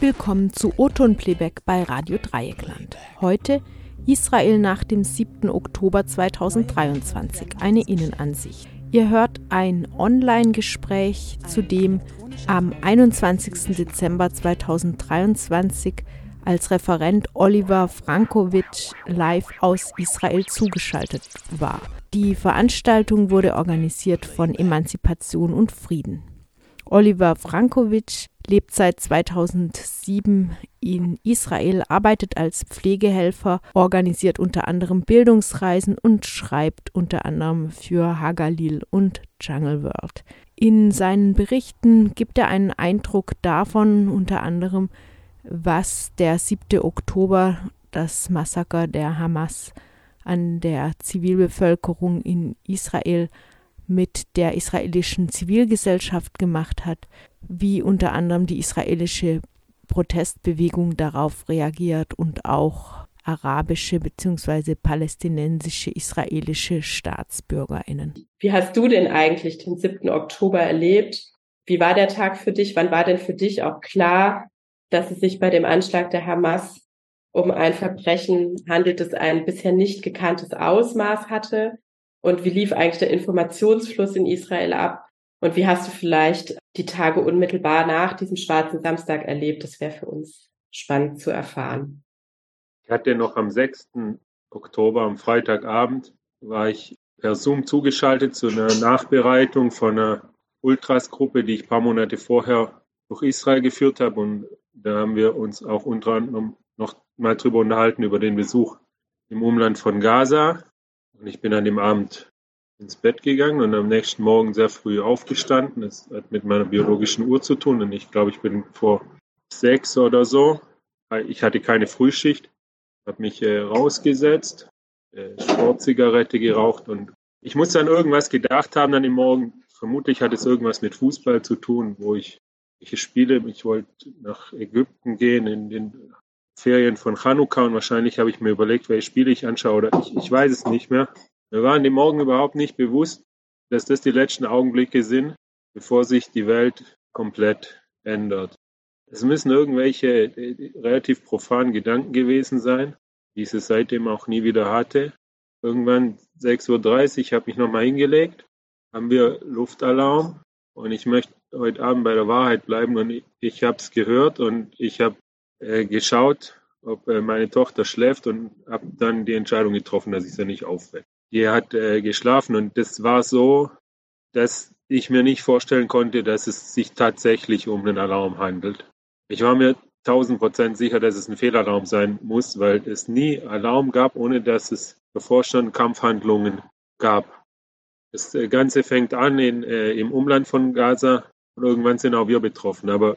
willkommen zu Oton Playback bei Radio Dreieckland. Heute Israel nach dem 7. Oktober 2023, eine Innenansicht. Ihr hört ein Online-Gespräch, zu dem am 21. Dezember 2023 als Referent Oliver Frankovic live aus Israel zugeschaltet war. Die Veranstaltung wurde organisiert von Emanzipation und Frieden. Oliver Frankovic lebt seit 2007 in Israel, arbeitet als Pflegehelfer, organisiert unter anderem Bildungsreisen und schreibt unter anderem für Hagalil und Jungle World. In seinen Berichten gibt er einen Eindruck davon, unter anderem, was der 7. Oktober, das Massaker der Hamas an der Zivilbevölkerung in Israel mit der israelischen Zivilgesellschaft gemacht hat, wie unter anderem die israelische Protestbewegung darauf reagiert und auch arabische bzw. palästinensische israelische Staatsbürgerinnen. Wie hast du denn eigentlich den 7. Oktober erlebt? Wie war der Tag für dich? Wann war denn für dich auch klar, dass es sich bei dem Anschlag der Hamas um ein Verbrechen handelt, das ein bisher nicht gekanntes Ausmaß hatte? Und wie lief eigentlich der Informationsfluss in Israel ab? Und wie hast du vielleicht die Tage unmittelbar nach diesem schwarzen Samstag erlebt? Das wäre für uns spannend zu erfahren. Ich hatte noch am 6. Oktober, am Freitagabend, war ich per Zoom zugeschaltet zu einer Nachbereitung von einer Ultras-Gruppe, die ich ein paar Monate vorher durch Israel geführt habe. Und da haben wir uns auch unter anderem noch mal drüber unterhalten, über den Besuch im Umland von Gaza. Und ich bin an dem Abend ins Bett gegangen und am nächsten Morgen sehr früh aufgestanden. Das hat mit meiner biologischen Uhr zu tun. Und ich glaube, ich bin vor sechs oder so. Ich hatte keine Frühschicht, habe mich äh, rausgesetzt, äh, Sportzigarette geraucht und ich muss dann irgendwas gedacht haben dann im Morgen. Vermutlich hat es irgendwas mit Fußball zu tun, wo ich welche Spiele. Ich wollte nach Ägypten gehen in den Ferien von Chanukka und wahrscheinlich habe ich mir überlegt, welche Spiele ich anschaue oder ich, ich weiß es nicht mehr. Wir waren dem Morgen überhaupt nicht bewusst, dass das die letzten Augenblicke sind, bevor sich die Welt komplett ändert. Es müssen irgendwelche äh, relativ profanen Gedanken gewesen sein, die ich seitdem auch nie wieder hatte. Irgendwann 6.30 Uhr habe ich nochmal hingelegt, haben wir Luftalarm und ich möchte heute Abend bei der Wahrheit bleiben und ich, ich habe es gehört und ich habe äh, geschaut, ob äh, meine Tochter schläft und habe dann die Entscheidung getroffen, dass ich sie nicht aufwecke. Die hat äh, geschlafen und das war so, dass ich mir nicht vorstellen konnte, dass es sich tatsächlich um einen Alarm handelt. Ich war mir tausend Prozent sicher, dass es ein Fehlalarm sein muss, weil es nie Alarm gab, ohne dass es schon Kampfhandlungen gab. Das äh, Ganze fängt an in, äh, im Umland von Gaza und irgendwann sind auch wir betroffen. Aber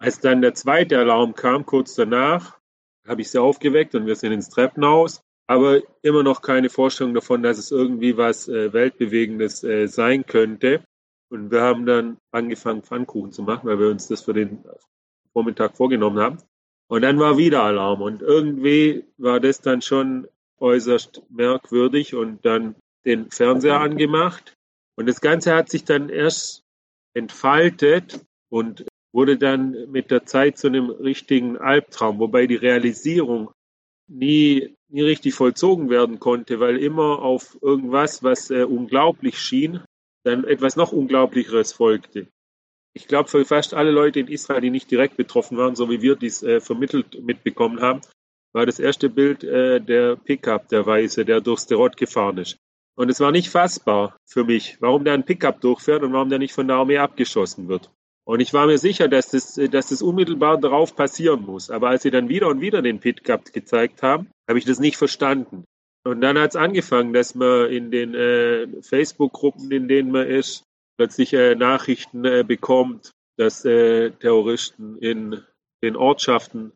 als dann der zweite Alarm kam, kurz danach, habe ich sie aufgeweckt und wir sind ins Treppenhaus aber immer noch keine Vorstellung davon, dass es irgendwie was äh, Weltbewegendes äh, sein könnte. Und wir haben dann angefangen, Pfannkuchen zu machen, weil wir uns das für den Vormittag vorgenommen haben. Und dann war wieder Alarm. Und irgendwie war das dann schon äußerst merkwürdig und dann den Fernseher angemacht. Und das Ganze hat sich dann erst entfaltet und wurde dann mit der Zeit zu einem richtigen Albtraum, wobei die Realisierung nie, nie richtig vollzogen werden konnte, weil immer auf irgendwas, was äh, unglaublich schien, dann etwas noch Unglaublicheres folgte. Ich glaube, für fast alle Leute in Israel, die nicht direkt betroffen waren, so wie wir dies äh, vermittelt mitbekommen haben, war das erste Bild äh, der Pickup, der Weiße, der durchs Derot gefahren ist. Und es war nicht fassbar für mich, warum der ein Pickup durchfährt und warum der nicht von der Armee abgeschossen wird. Und ich war mir sicher, dass das, dass das unmittelbar darauf passieren muss. Aber als sie dann wieder und wieder den Pit Cup gezeigt haben, habe ich das nicht verstanden. Und dann hat es angefangen, dass man in den äh, Facebook-Gruppen, in denen man ist, plötzlich äh, Nachrichten äh, bekommt, dass äh, Terroristen in den Ortschaften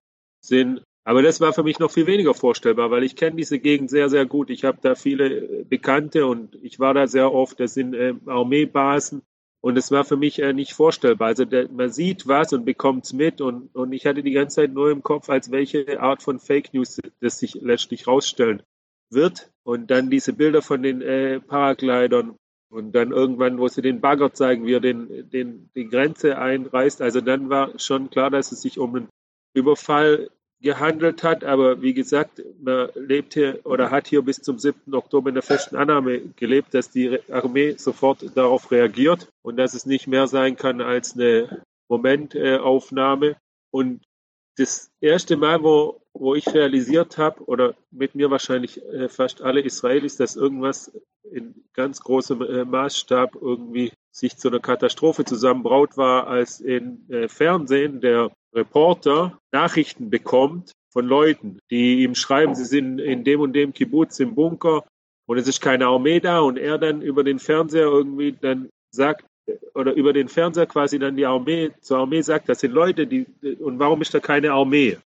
sind. Aber das war für mich noch viel weniger vorstellbar, weil ich kenne diese Gegend sehr, sehr gut. Ich habe da viele äh, Bekannte und ich war da sehr oft. Das sind äh, Armeebasen und es war für mich äh, nicht vorstellbar. Also der, man sieht was und bekommt es mit und, und ich hatte die ganze Zeit nur im Kopf, als welche Art von Fake News das sich letztlich rausstellen wird. Und dann diese Bilder von den äh, Paraglidern und dann irgendwann, wo sie den Bagger zeigen, wie er den, den, die Grenze einreißt. Also dann war schon klar, dass es sich um einen Überfall gehandelt hat. Aber wie gesagt, man lebt hier oder hat hier bis zum 7. Oktober in der festen Annahme gelebt, dass die Armee sofort darauf reagiert und dass es nicht mehr sein kann als eine Momentaufnahme. Und das erste Mal, wo, wo ich realisiert habe, oder mit mir wahrscheinlich äh, fast alle Israelis, dass irgendwas in ganz großem äh, Maßstab irgendwie sich zu einer Katastrophe zusammenbraut war, als in äh, Fernsehen der Reporter Nachrichten bekommt von Leuten, die ihm schreiben, sie sind in dem und dem Kibbutz im Bunker und es ist keine Armee da und er dann über den Fernseher irgendwie dann sagt, oder über den Fernseher quasi dann die Armee zur Armee sagt, das sind Leute, die und warum ist da keine Armee?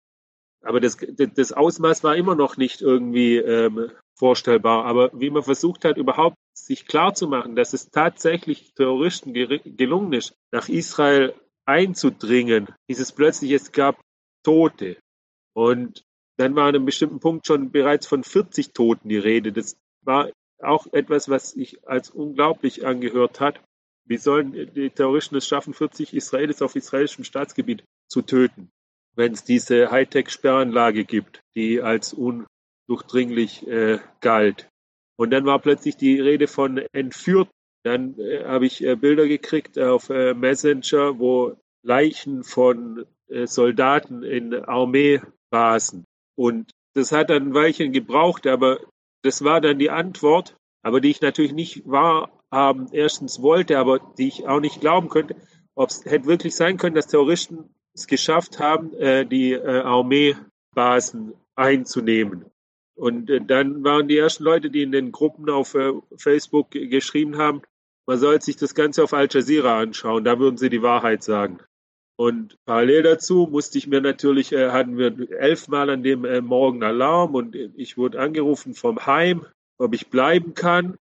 Aber das, das Ausmaß war immer noch nicht irgendwie ähm, vorstellbar. Aber wie man versucht hat, überhaupt sich klarzumachen, dass es tatsächlich Terroristen gelungen ist, nach Israel einzudringen, hieß es plötzlich, es gab Tote. Und dann war an einem bestimmten Punkt schon bereits von 40 Toten die Rede. Das war auch etwas, was sich als unglaublich angehört hat. Wie sollen die Terroristen es schaffen, 40 Israelis auf israelischem Staatsgebiet zu töten, wenn es diese Hightech-Sperranlage gibt, die als undurchdringlich äh, galt? Und dann war plötzlich die Rede von entführt dann äh, habe ich äh, Bilder gekriegt auf äh, Messenger, wo Leichen von äh, Soldaten in Armeebasen. Und das hat dann ein Weilchen gebraucht, aber das war dann die Antwort, aber die ich natürlich nicht wahrhaben erstens wollte, aber die ich auch nicht glauben könnte, ob es hätte wirklich sein können, dass Terroristen es geschafft haben, äh, die äh, Armeebasen einzunehmen. Und dann waren die ersten Leute, die in den Gruppen auf Facebook geschrieben haben, man soll sich das Ganze auf Al Jazeera anschauen, da würden sie die Wahrheit sagen. Und parallel dazu musste ich mir natürlich, äh, hatten wir elfmal an dem äh, Morgen Alarm und ich wurde angerufen vom Heim, ob ich bleiben kann.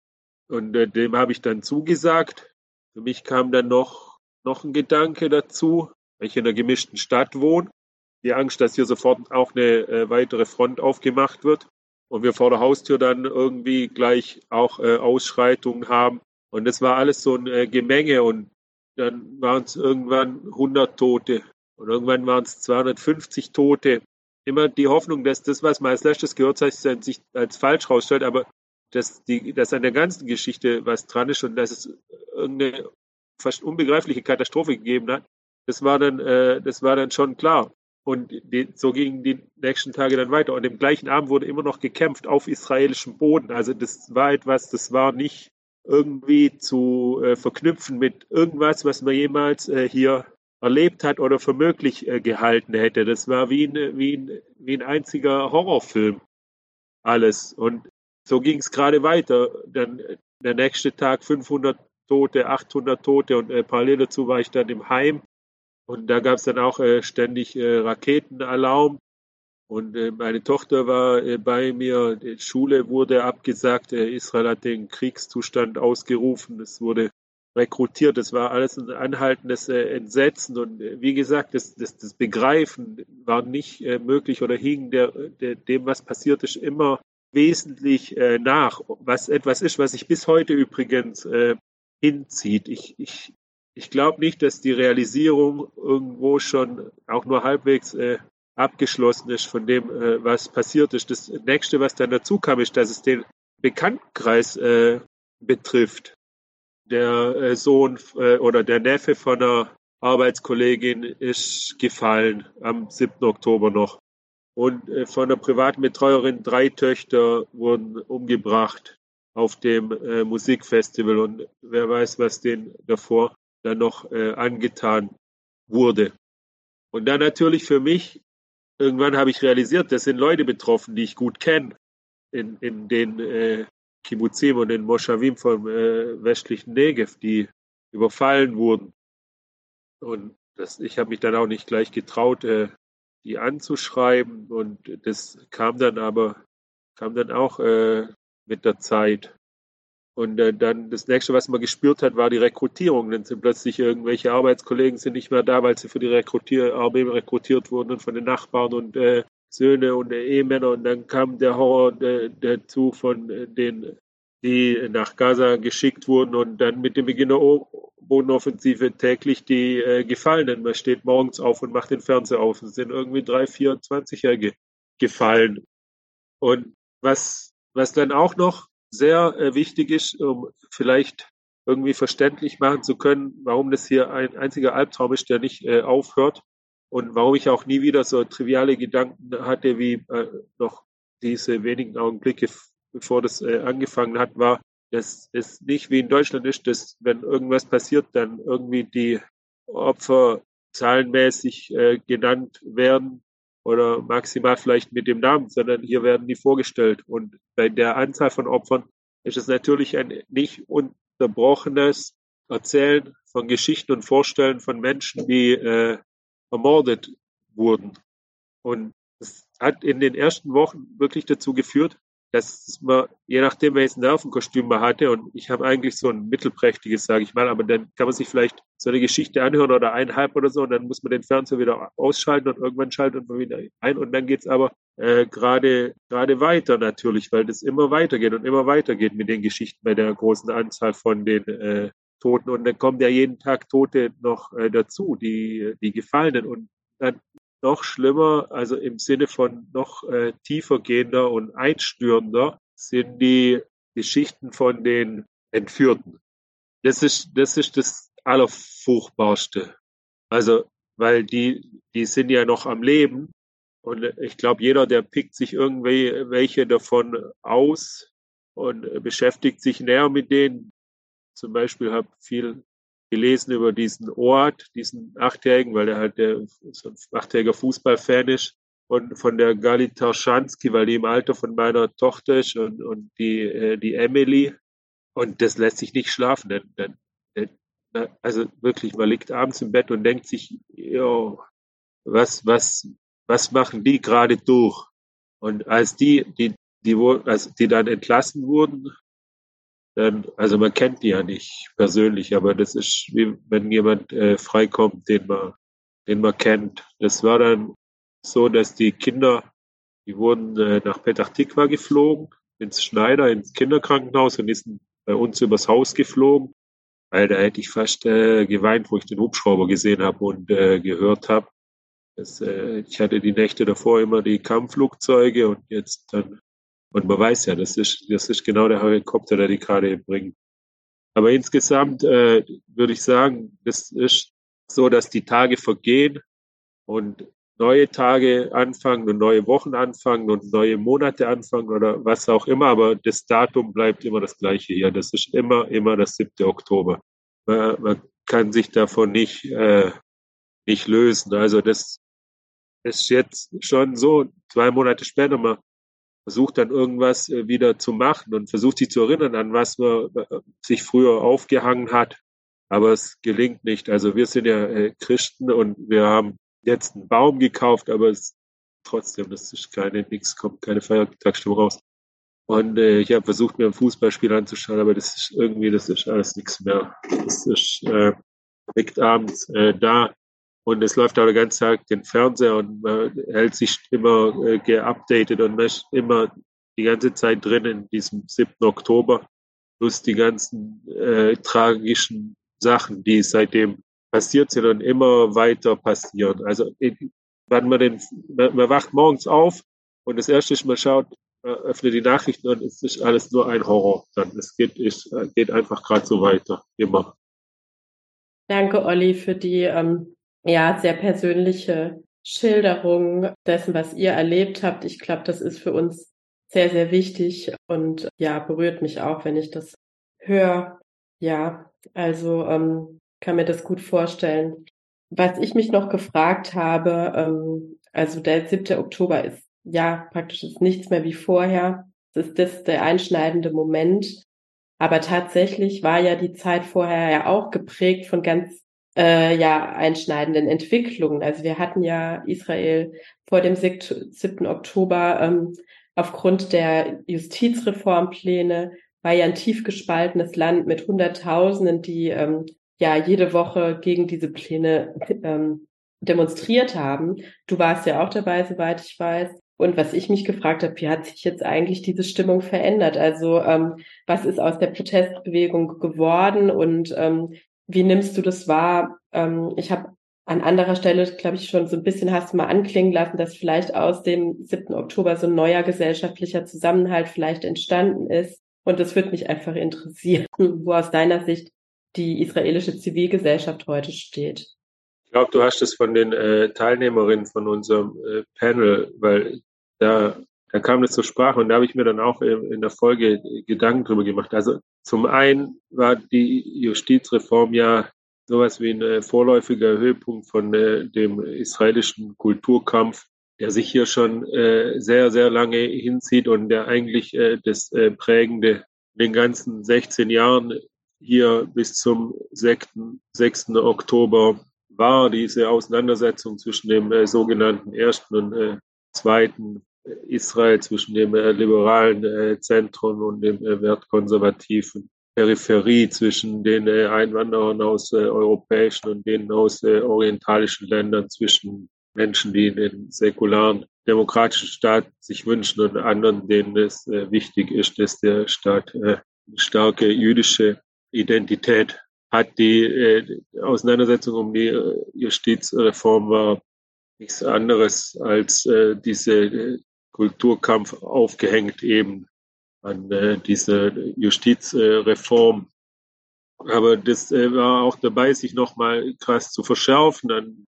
Und äh, dem habe ich dann zugesagt. Für mich kam dann noch, noch ein Gedanke dazu, weil ich in einer gemischten Stadt wohne. Die Angst, dass hier sofort auch eine äh, weitere Front aufgemacht wird und wir vor der Haustür dann irgendwie gleich auch äh, Ausschreitungen haben. Und das war alles so ein äh, Gemenge und dann waren es irgendwann 100 Tote und irgendwann waren es 250 Tote. Immer die Hoffnung, dass das, was man als letztes gehört hat, sich als falsch rausstellt, aber dass, die, dass an der ganzen Geschichte was dran ist und dass es irgendeine fast unbegreifliche Katastrophe gegeben hat, das war dann, äh, das war dann schon klar. Und die, so gingen die nächsten Tage dann weiter. Und im gleichen Abend wurde immer noch gekämpft auf israelischem Boden. Also das war etwas, das war nicht irgendwie zu äh, verknüpfen mit irgendwas, was man jemals äh, hier erlebt hat oder für möglich äh, gehalten hätte. Das war wie ein, wie, ein, wie ein einziger Horrorfilm. Alles. Und so ging es gerade weiter. Dann der nächste Tag 500 Tote, 800 Tote und äh, parallel dazu war ich dann im Heim und da gab es dann auch äh, ständig äh, Raketenalarm. Und äh, meine Tochter war äh, bei mir. Die Schule wurde abgesagt. Äh, Israel hat den Kriegszustand ausgerufen. Es wurde rekrutiert. Das war alles ein anhaltendes Entsetzen. Und wie gesagt, das, das, das Begreifen war nicht möglich oder hing der, der, dem, was passiert ist, immer wesentlich nach. Was etwas ist, was sich bis heute übrigens hinzieht. Ich, ich ich glaube nicht, dass die Realisierung irgendwo schon auch nur halbwegs abgeschlossen ist von dem, äh, was passiert ist. Das nächste, was dann dazu kam, ist, dass es den Bekanntenkreis äh, betrifft. Der äh, Sohn äh, oder der Neffe von einer Arbeitskollegin ist gefallen am 7. Oktober noch. Und äh, von einer privaten Betreuerin drei Töchter wurden umgebracht auf dem äh, Musikfestival. Und wer weiß, was denen davor dann noch angetan wurde. Und dann natürlich für mich, irgendwann habe ich realisiert, das sind Leute betroffen, die ich gut kenne, in, in den äh, Kibbutzim und den Moschawim vom äh, westlichen Negev, die überfallen wurden. Und das, ich habe mich dann auch nicht gleich getraut, äh, die anzuschreiben. Und das kam dann aber, kam dann auch äh, mit der Zeit. Und äh, dann das nächste, was man gespürt hat, war die Rekrutierung. Dann sind plötzlich irgendwelche Arbeitskollegen sind nicht mehr da, weil sie für die Rekrutier Armee rekrutiert wurden und von den Nachbarn und äh, Söhne und äh, Ehemänner. Und dann kam der Horror äh, dazu von äh, den die nach Gaza geschickt wurden und dann mit dem Beginn der Bodenoffensive täglich die äh, Gefallenen. Man steht morgens auf und macht den Fernseher auf. Es sind irgendwie drei, 24-Jährige gefallen. Und was, was dann auch noch sehr äh, wichtig ist, um vielleicht irgendwie verständlich machen zu können, warum das hier ein einziger Albtraum ist, der nicht äh, aufhört und warum ich auch nie wieder so triviale Gedanken hatte wie äh, noch diese wenigen Augenblicke, bevor das äh, angefangen hat, war, dass es nicht wie in Deutschland ist, dass wenn irgendwas passiert, dann irgendwie die Opfer zahlenmäßig äh, genannt werden oder maximal vielleicht mit dem Namen, sondern hier werden die vorgestellt. Und bei der Anzahl von Opfern ist es natürlich ein nicht unterbrochenes Erzählen von Geschichten und Vorstellen von Menschen, die äh, ermordet wurden. Und es hat in den ersten Wochen wirklich dazu geführt, dass man, je nachdem, welches Nervenkostüm man hatte, und ich habe eigentlich so ein mittelprächtiges, sage ich mal, aber dann kann man sich vielleicht so eine Geschichte anhören oder eineinhalb oder so, und dann muss man den Fernseher wieder ausschalten und irgendwann schaltet man wieder ein und dann geht's aber äh, gerade gerade weiter natürlich, weil das immer weitergeht und immer weitergeht mit den Geschichten bei der großen Anzahl von den äh, Toten. Und dann kommen ja jeden Tag Tote noch äh, dazu, die die Gefallenen. Und dann noch schlimmer, also im Sinne von noch äh, tiefer gehender und einstürender, sind die Geschichten von den Entführten. Das ist, das ist das Allerfurchtbarste. Also, weil die, die sind ja noch am Leben. Und ich glaube, jeder, der pickt sich irgendwie welche davon aus und beschäftigt sich näher mit denen. Zum Beispiel habe viel gelesen über diesen Ort, diesen Achtjährigen, weil er halt der, so ein achtjähriger Fußballfan ist und von der Gali Tarschanski, weil die im Alter von meiner Tochter ist und, und die, äh, die Emily. Und das lässt sich nicht schlafen. Denn, denn, denn, also wirklich, man liegt abends im Bett und denkt sich, jo, was, was, was machen die gerade durch? Und als die, die, die, als die dann entlassen wurden, dann, also man kennt die ja nicht persönlich, aber das ist wie wenn jemand äh, freikommt, den man, den man kennt. Das war dann so, dass die Kinder, die wurden äh, nach Petach Tikva geflogen, ins Schneider, ins Kinderkrankenhaus und ist bei uns übers Haus geflogen. Weil da hätte ich fast äh, geweint, wo ich den Hubschrauber gesehen habe und äh, gehört habe. äh, ich hatte die Nächte davor immer die Kampfflugzeuge und jetzt dann und man weiß ja, das ist, das ist genau der Helikopter, der die gerade bringt. Aber insgesamt äh, würde ich sagen, das ist so, dass die Tage vergehen und neue Tage anfangen und neue Wochen anfangen und neue Monate anfangen oder was auch immer, aber das Datum bleibt immer das gleiche hier. Das ist immer, immer das 7. Oktober. Man, man kann sich davon nicht, äh, nicht lösen. Also das ist jetzt schon so, zwei Monate später, man versucht dann irgendwas äh, wieder zu machen und versucht sich zu erinnern, an was man äh, sich früher aufgehangen hat. Aber es gelingt nicht. Also wir sind ja äh, Christen und wir haben jetzt einen Baum gekauft, aber es trotzdem, das ist keine, nichts kommt, keine Feiertagsstimmung raus. Und äh, ich habe versucht, mir ein Fußballspiel anzuschauen, aber das ist irgendwie, das ist alles nichts mehr. Das ist äh, liegt abends äh, da und es läuft auch den ganzen Tag den Fernseher und man hält sich immer äh, geupdatet und man ist immer die ganze Zeit drin in diesem 7. Oktober, plus die ganzen äh, tragischen Sachen, die seitdem passiert sind und immer weiter passieren. Also wenn man den, man, man wacht morgens auf und das erste ist, man schaut, man öffnet die Nachrichten und es ist alles nur ein Horror. Dann es geht, es geht einfach gerade so weiter, immer. Danke, Olli, für die ähm, ja, sehr persönliche Schilderung dessen, was ihr erlebt habt. Ich glaube, das ist für uns sehr, sehr wichtig und ja, berührt mich auch, wenn ich das höre. Ja, also ähm, kann mir das gut vorstellen. Was ich mich noch gefragt habe, ähm, also der 7. Oktober ist ja praktisch ist nichts mehr wie vorher. Es ist das der einschneidende Moment. Aber tatsächlich war ja die Zeit vorher ja auch geprägt von ganz äh, ja einschneidenden Entwicklungen. Also wir hatten ja Israel vor dem 7. Oktober ähm, aufgrund der Justizreformpläne war ja ein tief gespaltenes Land mit Hunderttausenden, die ähm, ja jede Woche gegen diese Pläne ähm, demonstriert haben. Du warst ja auch dabei, soweit ich weiß. Und was ich mich gefragt habe, wie hat sich jetzt eigentlich diese Stimmung verändert? Also ähm, was ist aus der Protestbewegung geworden und ähm, wie nimmst du das wahr? Ähm, ich habe an anderer Stelle, glaube ich, schon so ein bisschen hast du mal anklingen lassen, dass vielleicht aus dem 7. Oktober so ein neuer gesellschaftlicher Zusammenhalt vielleicht entstanden ist. Und das würde mich einfach interessieren, wo aus deiner Sicht die israelische Zivilgesellschaft heute steht. Ich glaube, du hast es von den äh, Teilnehmerinnen von unserem äh, Panel, weil da, da kam das zur Sprache und da habe ich mir dann auch in, der Folge Gedanken drüber gemacht. Also zum einen war die Justizreform ja sowas wie ein äh, vorläufiger Höhepunkt von äh, dem israelischen Kulturkampf, der sich hier schon äh, sehr, sehr lange hinzieht und der eigentlich das Prägende in den ganzen 16 Jahren hier bis zum 6. 6. Oktober war, diese Auseinandersetzung zwischen dem sogenannten ersten und zweiten Israel, zwischen dem äh, liberalen äh, Zentrum und dem äh, wertkonservativen Peripherie zwischen den äh, Einwanderern aus äh, europäischen und denen aus äh, orientalischen Ländern, zwischen Menschen, die den säkularen demokratischen Staat sich wünschen und anderen, denen es wichtig ist, dass der Staat eine starke jüdische Identität hat. Die Auseinandersetzung um die Justizreform war nichts anderes als äh, diese Kulturkampf aufgehängt eben an äh, diese Justizreform. Aber das äh, war auch dabei, sich nochmal krass zu verschärfen an,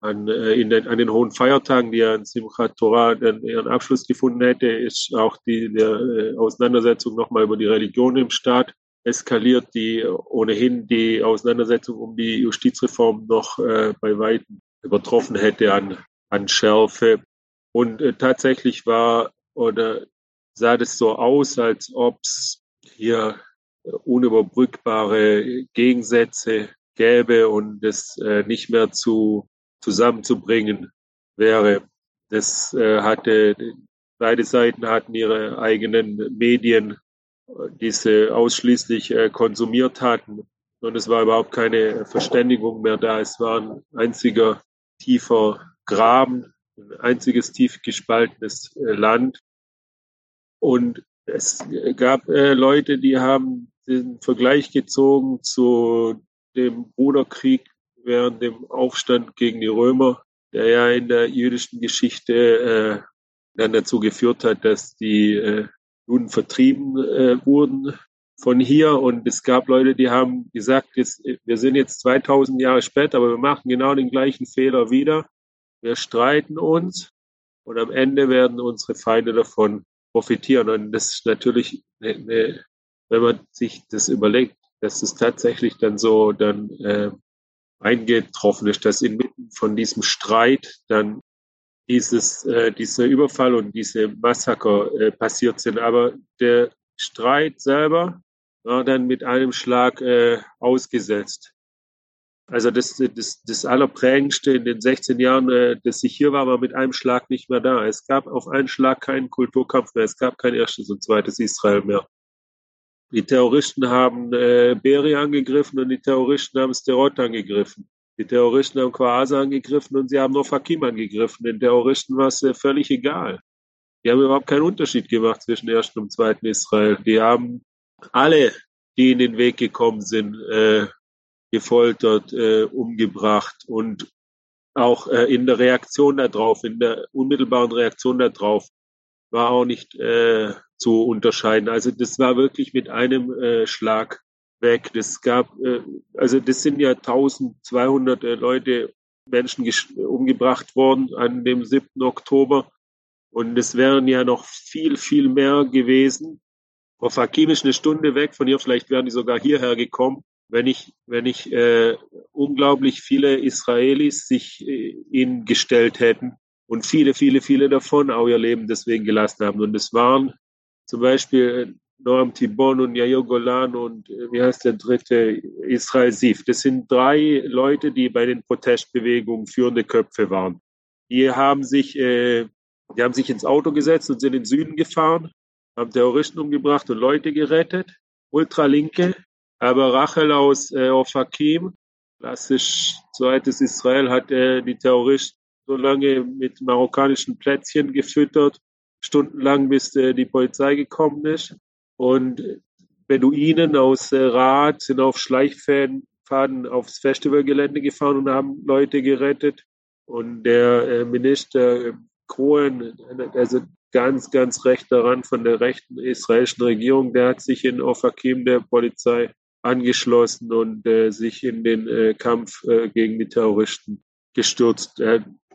an, äh, in den, an den hohen Feiertagen, die ja in Simchat Torah dann ihren Abschluss gefunden hätte, ist auch die der, äh, Auseinandersetzung nochmal über die Religion im Staat eskaliert, die ohnehin die Auseinandersetzung um die Justizreform noch äh, bei weitem übertroffen hätte an, an Schärfe. Und äh, tatsächlich war oder sah das so aus, als ob es hier unüberbrückbare Gegensätze gäbe und es äh, nicht mehr zu zusammenzubringen wäre. Das äh, hatte beide Seiten hatten ihre eigenen Medien, die sie ausschließlich äh, konsumiert hatten und es war überhaupt keine Verständigung mehr da. Es war ein einziger tiefer Graben, ein einziges tief gespaltenes äh, Land und es gab äh, Leute, die haben den Vergleich gezogen zu dem Bruderkrieg während dem Aufstand gegen die Römer, der ja in der jüdischen Geschichte äh, dann dazu geführt hat, dass die äh, Juden vertrieben äh, wurden von hier. Und es gab Leute, die haben gesagt, jetzt, wir sind jetzt 2000 Jahre später, aber wir machen genau den gleichen Fehler wieder. Wir streiten uns und am Ende werden unsere Feinde davon profitieren. Und das ist natürlich, eine, wenn man sich das überlegt, dass es tatsächlich dann so dann äh, eingetroffen ist, dass inmitten von diesem Streit dann dieses, äh, dieser Überfall und diese Massaker äh, passiert sind. Aber der Streit selber war dann mit einem Schlag äh, ausgesetzt. Also das, das, das Allerprägendste in den 16 Jahren, äh, dass ich hier war, war mit einem Schlag nicht mehr da. Es gab auf einen Schlag keinen Kulturkampf mehr. Es gab kein erstes und zweites Israel mehr. Die Terroristen haben äh, Beri angegriffen und die Terroristen haben Sterot angegriffen. Die Terroristen haben Quasa angegriffen und sie haben nur Fakim angegriffen. Den Terroristen war es äh, völlig egal. Die haben überhaupt keinen Unterschied gemacht zwischen ersten und zweiten Israel. Die haben alle, die in den Weg gekommen sind, äh, gefoltert, äh, umgebracht und auch äh, in der Reaktion darauf, in der unmittelbaren Reaktion darauf, war auch nicht äh, zu unterscheiden. Also das war wirklich mit einem äh, Schlag weg. Das gab, äh, also das sind ja 1200 äh, Leute, Menschen umgebracht worden an dem 7. Oktober. Und es wären ja noch viel, viel mehr gewesen. Frau Fakim ist eine Stunde weg von ihr, vielleicht wären die sogar hierher gekommen wenn ich, wenn ich äh, unglaublich viele Israelis sich äh, ihnen gestellt hätten und viele, viele, viele davon auch ihr Leben deswegen gelassen haben. Und es waren zum Beispiel Noam Tibon und Yair Golan und äh, wie heißt der dritte, Israel Sif. Das sind drei Leute, die bei den Protestbewegungen führende Köpfe waren. Die haben sich, äh, die haben sich ins Auto gesetzt und sind in den Süden gefahren, haben Terroristen umgebracht und Leute gerettet. Ultralinke, aber Rachel aus äh, Ofakim, klassisch zweites Israel, hat äh, die Terroristen so lange mit marokkanischen Plätzchen gefüttert, stundenlang, bis äh, die Polizei gekommen ist. Und Beduinen aus äh, Rad sind auf Schleichfäden aufs Festivalgelände gefahren und haben Leute gerettet. Und der äh, Minister Cohen, also ganz, ganz rechter Rand von der rechten israelischen Regierung, der hat sich in Ofakim der Polizei angeschlossen und äh, sich in den äh, Kampf äh, gegen die Terroristen gestürzt.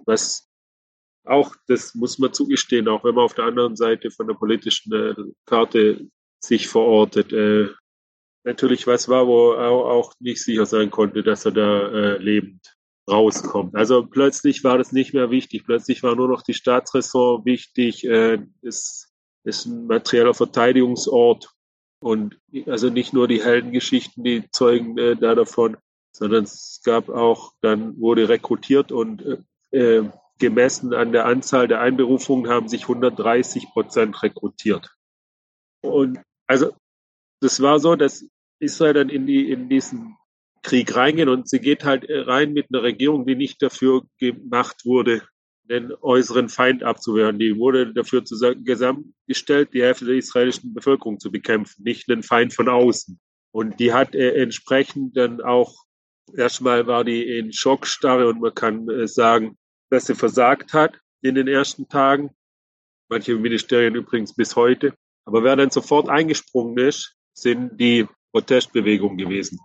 was auch, das muss man zugestehen, auch wenn man auf der anderen Seite von der politischen äh, Karte sich verortet. Äh, natürlich was war, wo er auch nicht sicher sein konnte, dass er da äh, lebend rauskommt. Also plötzlich war das nicht mehr wichtig. Plötzlich war nur noch die Staatsressort wichtig. Äh, es ist ein materieller Verteidigungsort und also nicht nur die Heldengeschichten, die zeugen äh, da davon, sondern es gab auch, dann wurde rekrutiert und äh, äh gemessen an der Anzahl der Einberufungen haben sich 130 Prozent rekrutiert. Und also das war so, dass Israel dann in die in diesen Krieg reingehen und sie geht halt äh, rein mit einer Regierung, die nicht dafür gemacht wurde, den äußeren Feind abzuwehren. Die wurde dafür zusammengestellt, die Hälfte der israelischen Bevölkerung zu bekämpfen, nicht einen Feind von außen. Und die hat äh, entsprechend dann auch, erstmal war die in Schockstarre und man kann äh, sagen, dass sie versagt hat in den ersten Tagen. Manche Ministerien übrigens bis heute. Aber wer dann sofort eingesprungen ist, sind die Protestbewegungen gewesen.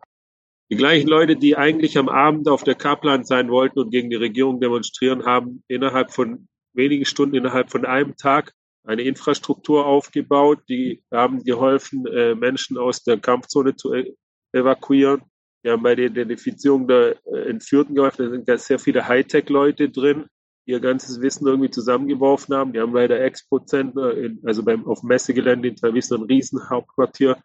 Die gleichen Leute, die eigentlich am Abend auf der Kaplan sein wollten und gegen die Regierung demonstrieren, haben innerhalb von wenigen Stunden, innerhalb von einem Tag eine Infrastruktur aufgebaut. Die haben geholfen, äh, Menschen aus der Kampfzone zu e-, evakuieren. Wir haben bei der Identifizierung der äh, Entführten geholfen. Da sind sehr viele Hightech-Leute drin, die ihr ganzes Wissen irgendwie zusammengeworfen haben. Die haben bei der Expo-Zentner, also beim, auf Messegelände in Travis, ein Riesenhauptquartier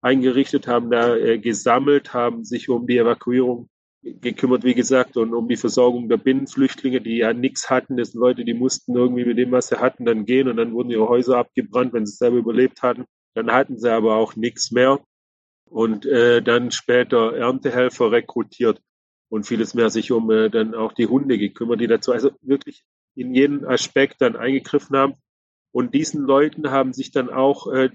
eingerichtet, haben da äh, gesammelt, haben sich um die Evakuierung gekümmert, wie gesagt, und um die Versorgung der Binnenflüchtlinge, die ja nichts hatten. Das sind Leute, die mussten irgendwie mit dem, was sie hatten, dann gehen und dann wurden ihre Häuser abgebrannt, wenn sie selber überlebt hatten. Dann hatten sie aber auch nichts mehr und äh, dann später Erntehelfer rekrutiert und vieles mehr sich um äh, dann auch die Hunde gekümmert, die dazu also wirklich in jeden Aspekt dann eingegriffen haben. Und diesen Leuten haben sich dann auch äh,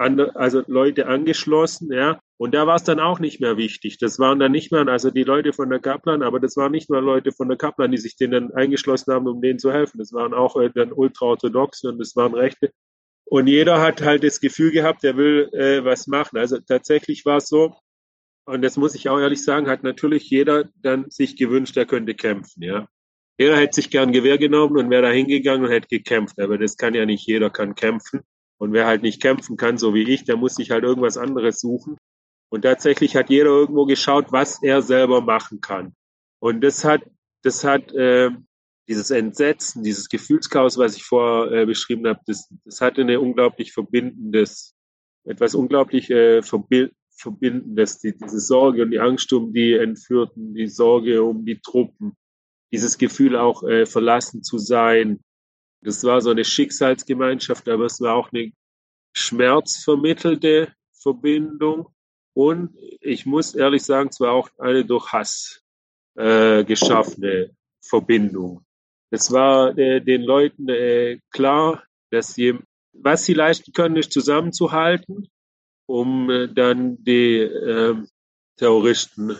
also Leute angeschlossen, ja. Und da war es dann auch nicht mehr wichtig. Das waren dann nicht mehr, also die Leute von der Kaplan, aber das waren nicht mehr Leute von der Kaplan, die sich denen dann eingeschlossen haben, um denen zu helfen. Das waren auch äh, dann ultraorthodoxe und das waren Rechte. Und jeder hat halt das Gefühl gehabt, der will äh, was machen. Also tatsächlich war es so, und das muss ich auch ehrlich sagen, hat natürlich jeder dann sich gewünscht, er könnte kämpfen, ja. Jeder hätte sich gern Gewehr genommen und wäre da hingegangen und hätte gekämpft. Aber das kann ja nicht jeder kann kämpfen. Und wer halt nicht kämpfen kann, so wie ich, der muss sich halt irgendwas anderes suchen. Und tatsächlich hat jeder irgendwo geschaut, was er selber machen kann. Und das hat, das hat äh, dieses Entsetzen, dieses Gefühlschaos, was ich vorher äh, beschrieben habe, das, das hatte eine unglaublich verbindendes, etwas unglaublich äh, verbindendes, die, diese Sorge und die Angst um die Entführten, die Sorge um die Truppen, dieses Gefühl auch äh, verlassen zu sein, das war so eine Schicksalsgemeinschaft, aber es war auch eine schmerzvermittelte Verbindung. Und ich muss ehrlich sagen, es war auch eine durch Hass äh, geschaffene Verbindung. Es war äh, den Leuten äh, klar, dass sie, was sie leisten können, ist zusammenzuhalten, um äh, dann die äh, Terroristen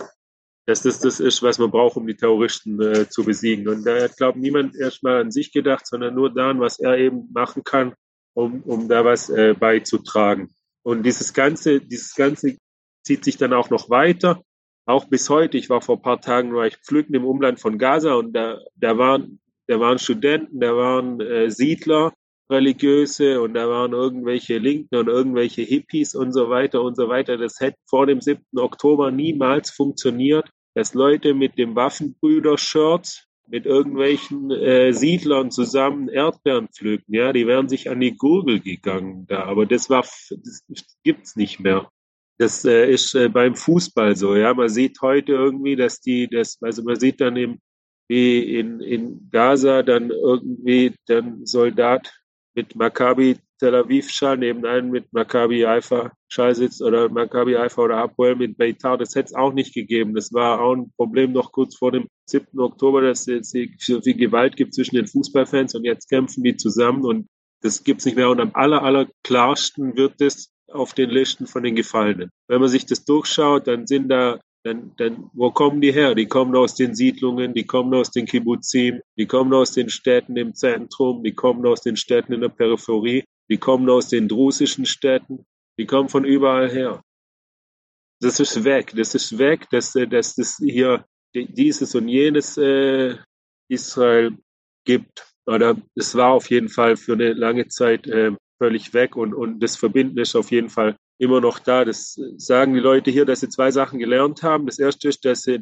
dass das das ist, was man braucht, um die Terroristen äh, zu besiegen. Und da hat, glaube ich, niemand erstmal an sich gedacht, sondern nur daran, was er eben machen kann, um, um da was äh, beizutragen. Und dieses Ganze, dieses Ganze zieht sich dann auch noch weiter, auch bis heute. Ich war vor ein paar Tagen, war ich pflücken im Umland von Gaza und da, da waren, da waren Studenten, da waren äh, Siedler, religiöse und da waren irgendwelche Linken und irgendwelche Hippies und so weiter und so weiter. Das hätte vor dem 7. Oktober niemals funktioniert, dass Leute mit dem Waffenbrüder-Shirt mit irgendwelchen äh, Siedlern zusammen Erdbeeren pflücken. Ja, die wären sich an die Gurgel gegangen da. Aber das war, das gibt's nicht mehr. Das äh, ist äh, beim Fußball so. Ja, man sieht heute irgendwie, dass die, das, also man sieht dann eben, wie in, in Gaza dann irgendwie dann Soldat mit Maccabi Tel Aviv Schal nebenein mit Maccabi Haifa Schal sitzt oder Maccabi Haifa oder Hapoel mit Beitar, das hätte es auch nicht gegeben. Das war auch ein Problem noch kurz vor dem 7. Oktober, dass es so viel Gewalt gibt zwischen den Fußballfans und jetzt kämpfen die zusammen und das gibt's nicht mehr. Und am aller, aller klarsten wird es auf den Listen von den Gefallenen. Wenn man sich das durchschaut, dann sind da dann, dann, wo kommen die her? Die kommen aus den Siedlungen, die kommen aus den Kibbuzim, die kommen aus den Städten im Zentrum, die kommen aus den Städten in der Peripherie, die kommen aus den drusischen Städten, die kommen von überall her. Das ist weg, das ist weg, dass, dass das hier dieses und jenes äh, Israel gibt. Oder es war auf jeden Fall für eine lange Zeit äh, völlig weg und, und das Verbinden ist auf jeden Fall immer noch da. Das sagen die Leute hier, dass sie zwei Sachen gelernt haben. Das erste ist, dass sie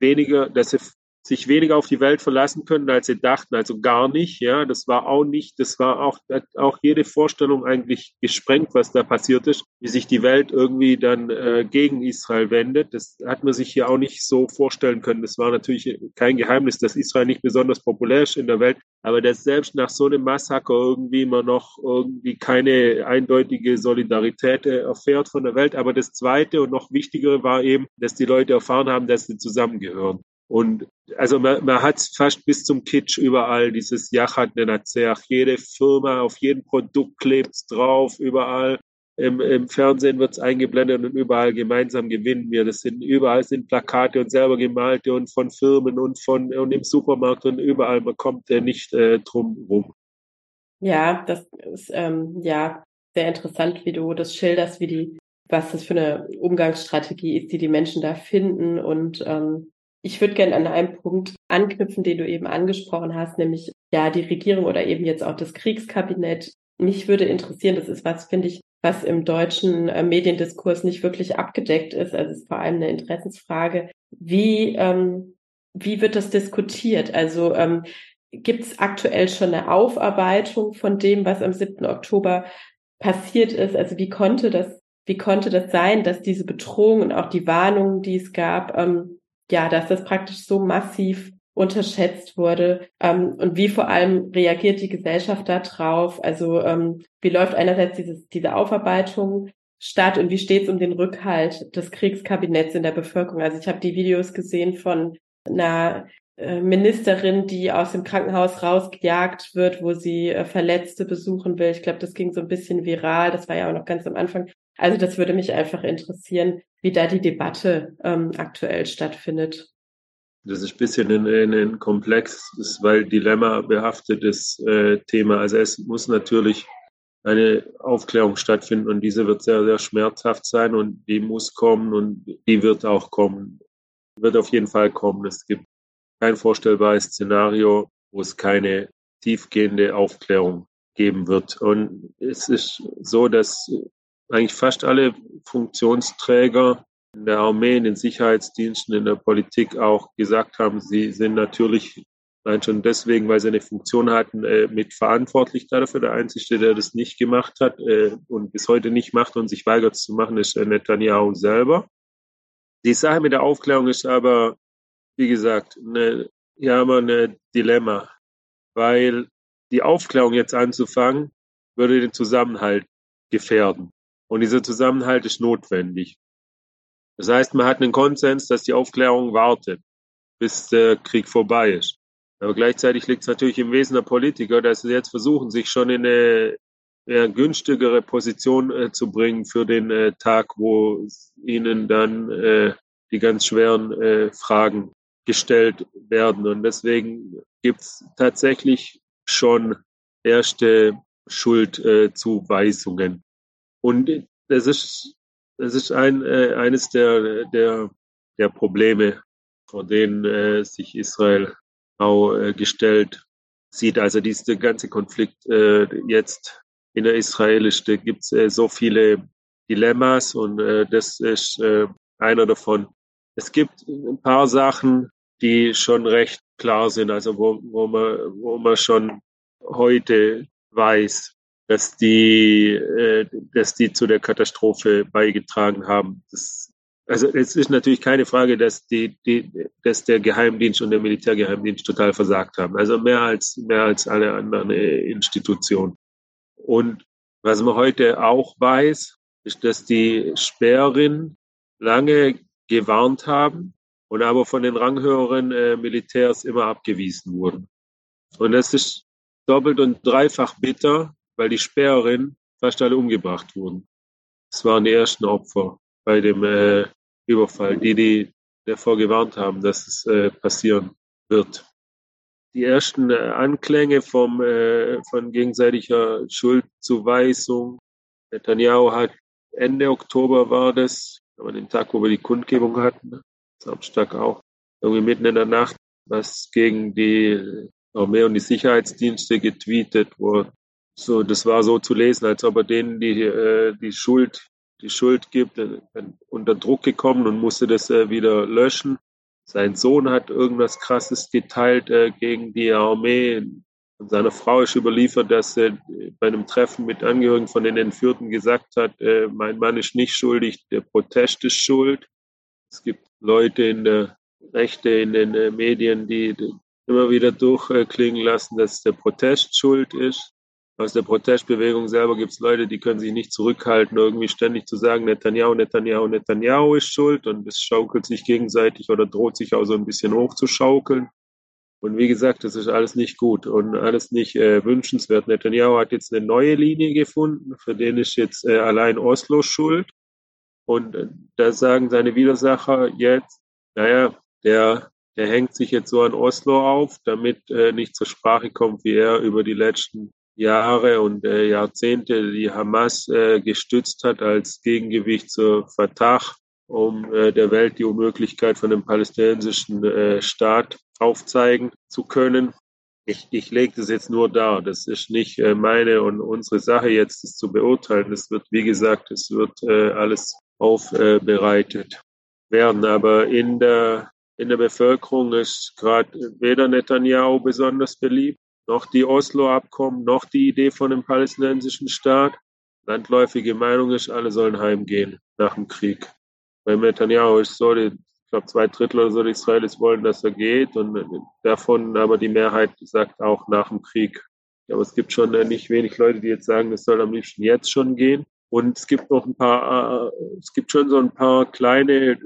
weniger, dass sie sich weniger auf die Welt verlassen können, als sie dachten, also gar nicht. Ja, das war auch nicht, das war auch, auch jede Vorstellung eigentlich gesprengt, was da passiert ist, wie sich die Welt irgendwie dann äh, gegen Israel wendet. Das hat man sich hier auch nicht so vorstellen können. Das war natürlich kein Geheimnis, dass Israel nicht besonders populär ist in der Welt, aber dass selbst nach so einem Massaker irgendwie man noch irgendwie keine eindeutige Solidarität äh, erfährt von der Welt. Aber das Zweite und noch Wichtigere war eben, dass die Leute erfahren haben, dass sie zusammengehören. Und also man, man hat fast bis zum Kitsch überall dieses Yachat Nenazach. Jede Firma, auf jedem Produkt klebt's drauf, überall. Im, im Fernsehen wird's eingeblendet und überall gemeinsam gewinnen wir. Das sind überall sind Plakate und selber gemalte und von Firmen und von und im Supermarkt und überall. Man kommt äh, nicht äh, drum rum. Ja, das ist ähm, ja sehr interessant, wie du das schilderst, wie die, was das für eine Umgangsstrategie ist, die die Menschen da finden und ähm, ich würde gerne an einem Punkt anknüpfen, den du eben angesprochen hast, nämlich ja die Regierung oder eben jetzt auch das Kriegskabinett. Mich würde interessieren, das ist was, finde ich, was im deutschen äh, Mediendiskurs nicht wirklich abgedeckt ist. Also es ist vor allem eine Interessensfrage. Wie, ähm, wie wird das diskutiert? Also ähm, gibt es aktuell schon eine Aufarbeitung von dem, was am 7. Oktober passiert ist? Also wie konnte das, wie konnte das sein, dass diese Bedrohung und auch die Warnungen, die es gab, ähm, ja, dass das praktisch so massiv unterschätzt wurde ähm, und wie vor allem reagiert die Gesellschaft da drauf? Also ähm, wie läuft einerseits dieses, diese Aufarbeitung statt und wie steht es um den Rückhalt des Kriegskabinetts in der Bevölkerung? Also ich habe die Videos gesehen von einer äh, Ministerin, die aus dem Krankenhaus rausgejagt wird, wo sie äh, Verletzte besuchen will. Ich glaube, das ging so ein bisschen viral. Das war ja auch noch ganz am Anfang. Also das würde mich einfach interessieren, wie da die Debatte ähm, aktuell stattfindet. Das ist ein bisschen ein, ein, komplexes, weil Dilemma behaftetes äh, Thema. Also es muss natürlich eine Aufklärung stattfinden und diese wird sehr, sehr schmerzhaft sein und die muss kommen und die wird auch kommen. Wird auf jeden Fall kommen. Es gibt kein vorstellbares Szenario, wo es keine tiefgehende Aufklärung geben wird. Und es ist so, dass eigentlich fast alle Funktionsträger in der Armee, in den Sicherheitsdiensten, in der Politik auch gesagt haben, sie sind natürlich Nein, schon deswegen, weil sie eine Funktion hatten, äh, mitverantwortlich dafür. Der Einzige, der das nicht gemacht hat äh, und bis heute nicht macht und sich weigert zu machen, ist äh, Netanyahu selber. Die Sache mit der Aufklärung ist aber, wie gesagt, eine, hier haben wir ein Dilemma, weil die Aufklärung jetzt anzufangen, würde den Zusammenhalt gefährden. Und dieser Zusammenhalt ist notwendig. Das heißt, man hat einen Konsens, dass die Aufklärung wartet, bis der Krieg vorbei ist. Aber gleichzeitig liegt es natürlich im Wesen der Politiker, dass sie jetzt versuchen, sich schon in eine eher günstigere Position äh, zu bringen für den äh, Tag, wo ihnen dann äh, die ganz schweren äh, Fragen gestellt werden. Und deswegen gibt es tatsächlich schon erste Schuldzuweisungen. Und das ist, das ist ein, äh, eines der, der, der Probleme, vor denen äh, sich Israel auch äh, gestellt sieht. Also dieser ganze Konflikt äh, jetzt in der israelischen, da gibt es äh, so viele Dilemmas und äh, das ist äh, einer davon. Es gibt ein paar Sachen, die schon recht klar sind, also wo, wo, man, wo man schon heute weiß, dass die, äh, dass die zu der Katastrophe beigetragen haben. Das, also es ist natürlich keine Frage, dass die, die, dass der Geheimdienst und der Militärgeheimdienst total versagt haben. Also mehr als mehr als alle anderen äh, Institutionen. Und was man heute auch weiß, ist, dass die Sperrin lange gewarnt haben und aber von den ranghöheren äh, Militärs immer abgewiesen wurden. Und das ist doppelt und dreifach bitter, weil die Sperrin fast alle umgebracht wurden. Das waren die ersten Opfer bei dem äh, Überfall, die, die davor gewarnt haben, dass es äh, passieren wird. Die ersten äh, Anklänge vom, äh, von gegenseitiger Schuldzuweisung. Netanyahu hat Ende Oktober war das, aber den Tag, wo wir die Kundgebung hatten, Samstag auch, irgendwie mitten in der Nacht, was gegen die Armee und die Sicherheitsdienste getweetet, wo so, das war so zu lesen, als ob er denen die, äh, die Schuld die Schuld gibt, äh, unter Druck gekommen und musste das äh, wieder löschen. Sein Sohn hat irgendwas Krasses geteilt äh, gegen die Armee. Und seine Frau ist überliefert, dass er bei einem Treffen mit Angehörigen von den Entführten gesagt hat, äh, mein Mann ist nicht schuldig, der Protest ist schuld. Es gibt Leute in der Rechte, in den äh, Medien, die, die immer wieder durchklingen lassen, dass der Protest schuld ist aus der Protestbewegung selber gibt es Leute, die können sich nicht zurückhalten, irgendwie ständig zu sagen, Netanyahu, Netanyahu, Netanyahu ist schuld und es schaukelt sich gegenseitig oder droht sich auch so ein bisschen hochzuschaukeln. Und wie gesagt, das ist alles nicht gut und alles nicht äh, wünschenswert. Netanyahu hat jetzt eine neue Linie gefunden, für den ist jetzt äh, allein Oslo schuld. Und äh, da sagen seine Widersacher jetzt, naja, der, der hängt sich jetzt so an Oslo auf, damit äh, nicht zur Sprache kommt, wie er über die letzten Jahre und äh, Jahrzehnte die Hamas äh, gestützt hat als Gegengewicht zur Fatah, um äh, der Welt die Unmöglichkeit von dem palästinensischen äh, Staat aufzeigen zu können. Ich, ich lege das jetzt nur dar. Das ist nicht äh, meine und unsere Sache jetzt, das zu beurteilen. Es wird, wie gesagt, es wird äh, alles aufbereitet werden. Aber in der, in der Bevölkerung ist gerade weder Netanyahu besonders beliebt, noch die Oslo-Abkommen, noch die Idee von einem palästinensischen Staat. Landläufige Meinung ist, alle sollen heimgehen nach dem Krieg. Bei Netanyahu ist so, die, ich glaube, zwei Drittel oder so die Israelis wollen, dass er geht und davon aber die Mehrheit sagt auch nach dem Krieg. Aber es gibt schon nicht wenig Leute, die jetzt sagen, es soll am liebsten jetzt schon gehen. Und es gibt noch ein paar, äh, es gibt schon so ein paar kleine,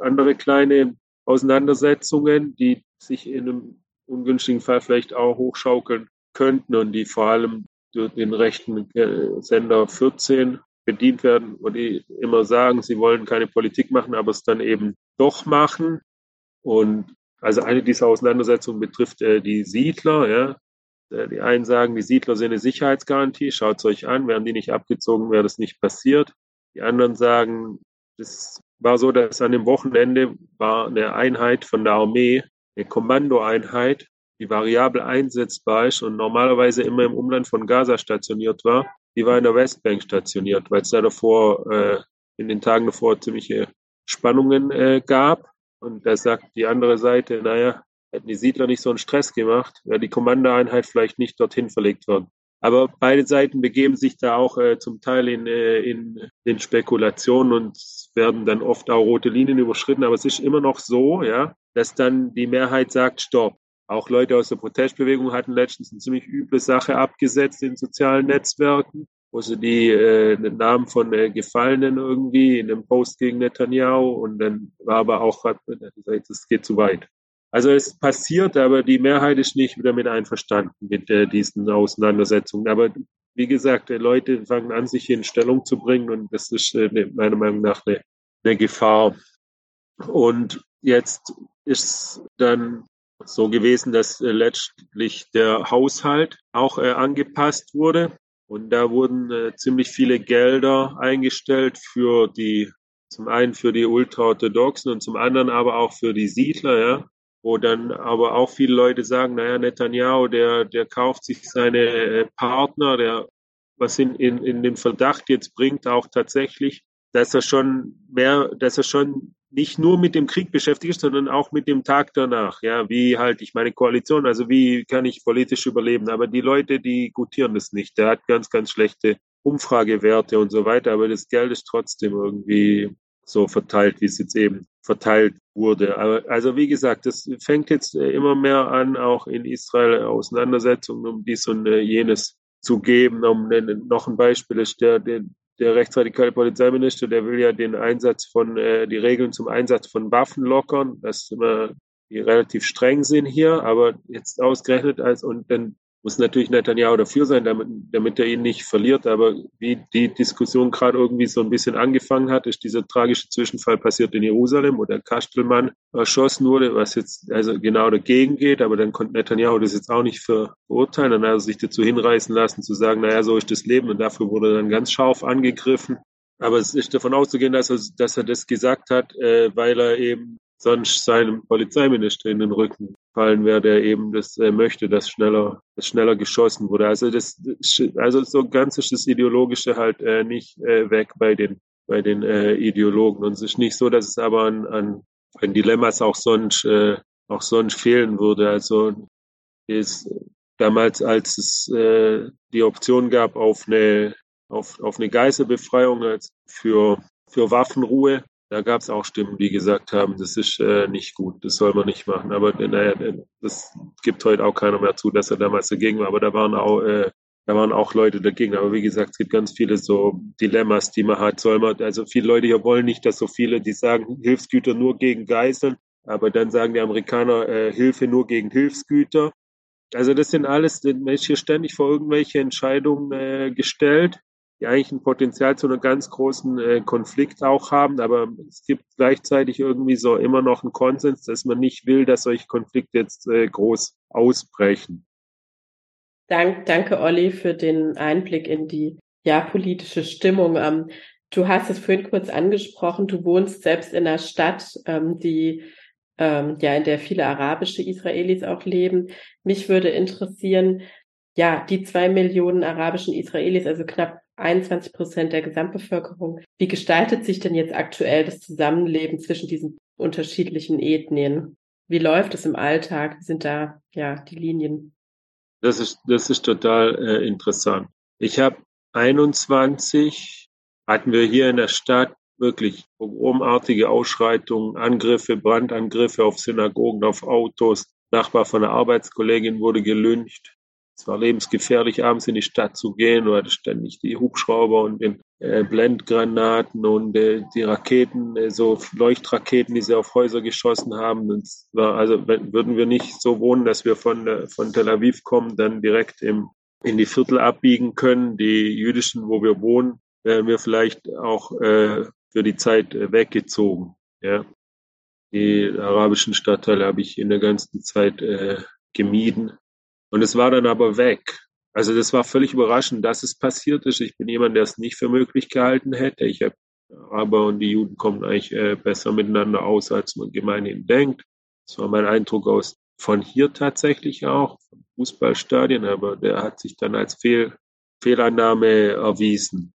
andere kleine Auseinandersetzungen, die sich in einem ungünstigen Fall vielleicht auch hochschaukeln könnten und die vor allem durch den rechten äh, Sender 14 bedient werden, wo die immer sagen, sie wollen keine Politik machen, aber es dann eben doch machen. Und also eine dieser Auseinandersetzungen betrifft äh, die Siedler. Ja. Äh, die einen sagen, die Siedler sind eine Sicherheitsgarantie, schaut es euch an, wären die nicht abgezogen, wäre das nicht passiert. Die anderen sagen, es war so, dass an dem Wochenende war eine Einheit von der Armee eine Kommandoeinheit, die variabel einsetzbar ist und normalerweise immer im Umland von Gaza stationiert war, die war in der Westbank stationiert, weil es da davor, äh, in den Tagen davor ziemliche Spannungen äh, gab. Und da sagt die andere Seite, naja, hätten die Siedler nicht so einen Stress gemacht, wäre die Kommandoeinheit vielleicht nicht dorthin verlegt worden. Aber beide Seiten begeben sich da auch äh, zum Teil in, äh, in den Spekulationen und werden dann oft auch rote Linien überschritten. Aber es ist immer noch so, ja, dass dann die Mehrheit sagt, stopp. Auch Leute aus der Protestbewegung hatten letztens eine ziemlich üble Sache abgesetzt in sozialen Netzwerken, wo sie die äh, den Namen von äh, Gefallenen irgendwie in einem Post gegen Netanyahu und dann war aber auch, das geht zu weit. Also es passiert, aber die Mehrheit ist nicht damit einverstanden mit äh, diesen Auseinandersetzungen. Aber wie gesagt, äh, Leute fangen an, sich in Stellung zu bringen und das ist äh, ne, meiner Meinung nach eine, eine Gefahr. Und jetzt ist dann so gewesen, dass äh, letztlich der Haushalt auch äh, angepasst wurde. Und da wurden äh, ziemlich viele Gelder eingestellt für die, zum einen für die Ultraorthodoxen und zum anderen aber auch für die Siedler, ja wo dann aber auch viele Leute sagen, naja, Netanyahu, der, der kauft sich seine äh, Partner, der was in, in, in den Verdacht jetzt bringt, auch tatsächlich, dass er schon mehr, dass er schon nicht nur mit dem Krieg beschäftigt ist, sondern auch mit dem Tag danach. Ja, wie halte ich meine Koalition? Also wie kann ich politisch überleben? Aber die Leute, die gutieren das nicht. Der hat ganz, ganz schlechte Umfragewerte und so weiter. Aber das Geld ist trotzdem irgendwie so verteilt, wie es jetzt eben verteilt wurde. Also wie gesagt, das fängt jetzt äh, immer mehr an, auch in Israel Auseinandersetzungen um dies und äh, jenes zu geben. Um, noch ein Beispiel ist der, der, der rechtsradikale Polizeiminister, der will ja den Einsatz von, äh, die Regeln zum Einsatz von Waffen lockern, dass immer die relativ streng sind hier, aber jetzt ausgerechnet als, und dann muss natürlich Netanyahu dafür sein, damit, damit er ihn nicht verliert. Aber wie die Diskussion gerade irgendwie so ein bisschen angefangen hat, ist dieser tragische Zwischenfall passiert in Jerusalem, wo der Kastelmann erschossen wurde, was jetzt also genau dagegen geht. Aber dann konnte Netanyahu das jetzt auch nicht verurteilen. Dann hat er sich dazu hinreißen lassen, zu sagen, naja, so ist das Leben. Und dafür wurde er dann ganz scharf angegriffen. Aber es ist davon auszugehen, dass er, dass er das gesagt hat, äh, weil er eben sonst seinem Polizeiminister in den Rücken fallen wäre, der eben das äh, möchte, dass schneller, dass schneller geschossen wurde. Also das, also so ganz ist das Ideologische halt äh, nicht äh, weg bei den bei den äh, Ideologen. Und es ist nicht so, dass es aber an, an, an Dilemmas auch sonst äh, auch sonst fehlen würde. Also ist damals, als es äh, die Option gab auf eine auf, auf eine Geiselbefreiung als für für Waffenruhe, da gab es auch Stimmen, die gesagt haben, das ist äh, nicht gut, das soll man nicht machen. Aber äh, naja, äh, das gibt heute auch keiner mehr zu, dass er damals dagegen war. Aber da waren auch, äh, da waren auch Leute dagegen. Aber wie gesagt, es gibt ganz viele so Dilemmas, die man hat. Soll man, also viele Leute hier wollen nicht, dass so viele, die sagen, Hilfsgüter nur gegen Geiseln, aber dann sagen die Amerikaner äh, Hilfe nur gegen Hilfsgüter. Also das sind alles, man ist hier ständig vor irgendwelche Entscheidungen äh, gestellt die eigentlich ein Potenzial zu einem ganz großen äh, Konflikt auch haben, aber es gibt gleichzeitig irgendwie so immer noch einen Konsens, dass man nicht will, dass solche Konflikte jetzt äh, groß ausbrechen. Dank, danke, Olli, für den Einblick in die ja, politische Stimmung. Ähm, du hast es vorhin kurz angesprochen, du wohnst selbst in einer Stadt, ähm, die ähm, ja, in der viele arabische Israelis auch leben. Mich würde interessieren, ja, die zwei Millionen arabischen Israelis, also knapp 21 Prozent der Gesamtbevölkerung. Wie gestaltet sich denn jetzt aktuell das Zusammenleben zwischen diesen unterschiedlichen Ethnien? Wie läuft es im Alltag? Wie sind da ja die Linien? Das ist, das ist total äh, interessant. Ich habe 21 hatten wir hier in der Stadt wirklich pogromartige Ausschreitungen, Angriffe, Brandangriffe auf Synagogen, auf Autos. Nachbar von einer Arbeitskollegin wurde gelyncht. Es war lebensgefährlich, abends in die Stadt zu gehen. Du hattest ständig die Hubschrauber und den äh, Blendgranaten und äh, die Raketen, äh, so Leuchtraketen, die sie auf Häuser geschossen haben. Und war, also wenn, würden wir nicht so wohnen, dass wir von, äh, von Tel Aviv kommen, dann direkt im, in die Viertel abbiegen können, die jüdischen, wo wir wohnen, wären wir vielleicht auch äh, für die Zeit äh, weggezogen. Ja. Die arabischen Stadtteile habe ich in der ganzen Zeit gemieden. Und es war dann aber weg. Also das war völlig überraschend, dass es passiert ist. Ich bin jemand, der es nicht für möglich gehalten hätte. Ich habe Araber und die Juden kommen eigentlich äh, besser miteinander aus, als man gemeinhin denkt. Das war mein Eindruck aus von hier tatsächlich auch, von Fußballstadien, aber der hat sich dann als Fehl, Fehlannahme erwiesen.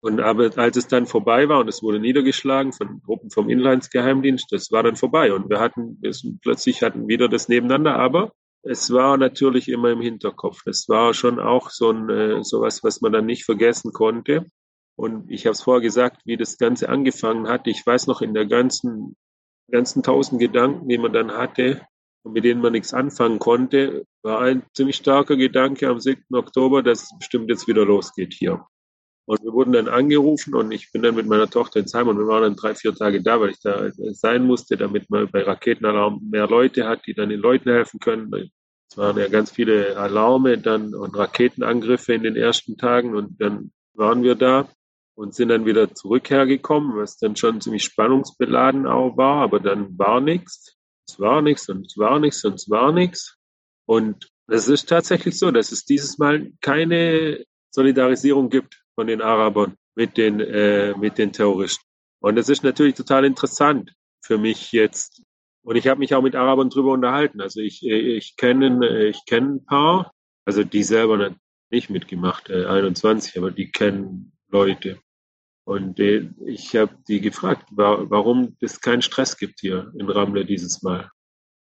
Und aber als es dann vorbei war und es wurde niedergeschlagen von Gruppen vom Inlandsgeheimdienst, das war dann vorbei. Und wir hatten, wir plötzlich hatten wieder das nebeneinander, aber es war natürlich immer im Hinterkopf. Es war schon auch so ein äh, sowas, was man dann nicht vergessen konnte. Und ich habe es vorher gesagt, wie das Ganze angefangen hat. Ich weiß noch in der ganzen ganzen tausend Gedanken, die man dann hatte und mit denen man nichts anfangen konnte, war ein ziemlich starker Gedanke am 7. Oktober, dass es bestimmt jetzt wieder losgeht hier. Und wir wurden dann angerufen und ich bin dann mit meiner Tochter ins Heim und wir waren dann drei, vier Tage da, weil ich da sein musste, damit man bei Raketenalarm mehr Leute hat, die dann den Leuten helfen können. Es waren ja ganz viele Alarme dann und Raketenangriffe in den ersten Tagen und dann waren wir da und sind dann wieder zurück hergekommen, was dann schon ziemlich spannungsbeladen auch war, aber dann war nichts. Es war nichts und es war nichts und es war nichts. Und es ist tatsächlich so, dass es dieses Mal keine Solidarisierung gibt von den Arabern mit den, äh, mit den Terroristen. Und das ist natürlich total interessant für mich jetzt. Und ich habe mich auch mit Arabern drüber unterhalten. Also ich, äh, ich kenne ich kenn ein paar, also die selber nicht mitgemacht, äh, 21, aber die kennen Leute. Und äh, ich habe die gefragt, warum es keinen Stress gibt hier in Ramle dieses Mal.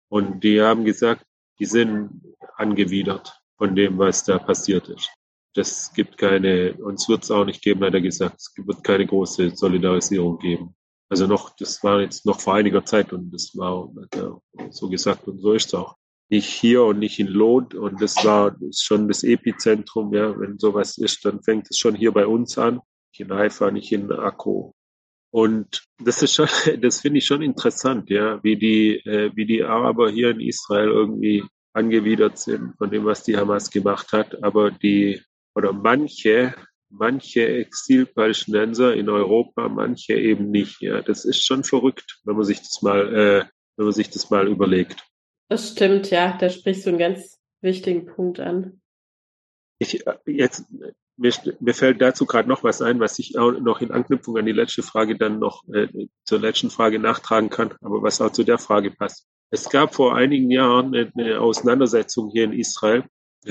Und die haben gesagt, die sind angewidert von dem, was da passiert ist das gibt keine, uns wird es auch nicht geben, hat er gesagt. Es wird keine große Solidarisierung geben. Also noch, das war jetzt noch vor einiger Zeit und das war so gesagt und so ist es auch. nicht hier und nicht in Lot. Und das war schon das Epizentrum. Ja, wenn sowas ist, dann fängt es schon hier bei uns an. Nicht in Haifa, nicht in Akku. Und das ist schon, das finde ich schon interessant, ja, wie die, äh, wie die Araber hier in Israel irgendwie angewidert sind von dem, was die Hamas gemacht hat. Aber die, oder manche, manche Exilpalästinenser in Europa, manche eben nicht. Ja, das ist schon verrückt, wenn man sich das mal, äh, wenn man sich das mal überlegt. Das stimmt, ja. Da sprichst du einen ganz wichtigen Punkt an. Ich, äh, jetzt, mir, mir fällt dazu gerade noch was ein, was ich auch noch in Anknüpfung an die letzte Frage dann noch äh, zur letzten Frage nachtragen kann, aber was auch zu der Frage passt. Es gab vor einigen Jahren eine Auseinandersetzung hier in Israel,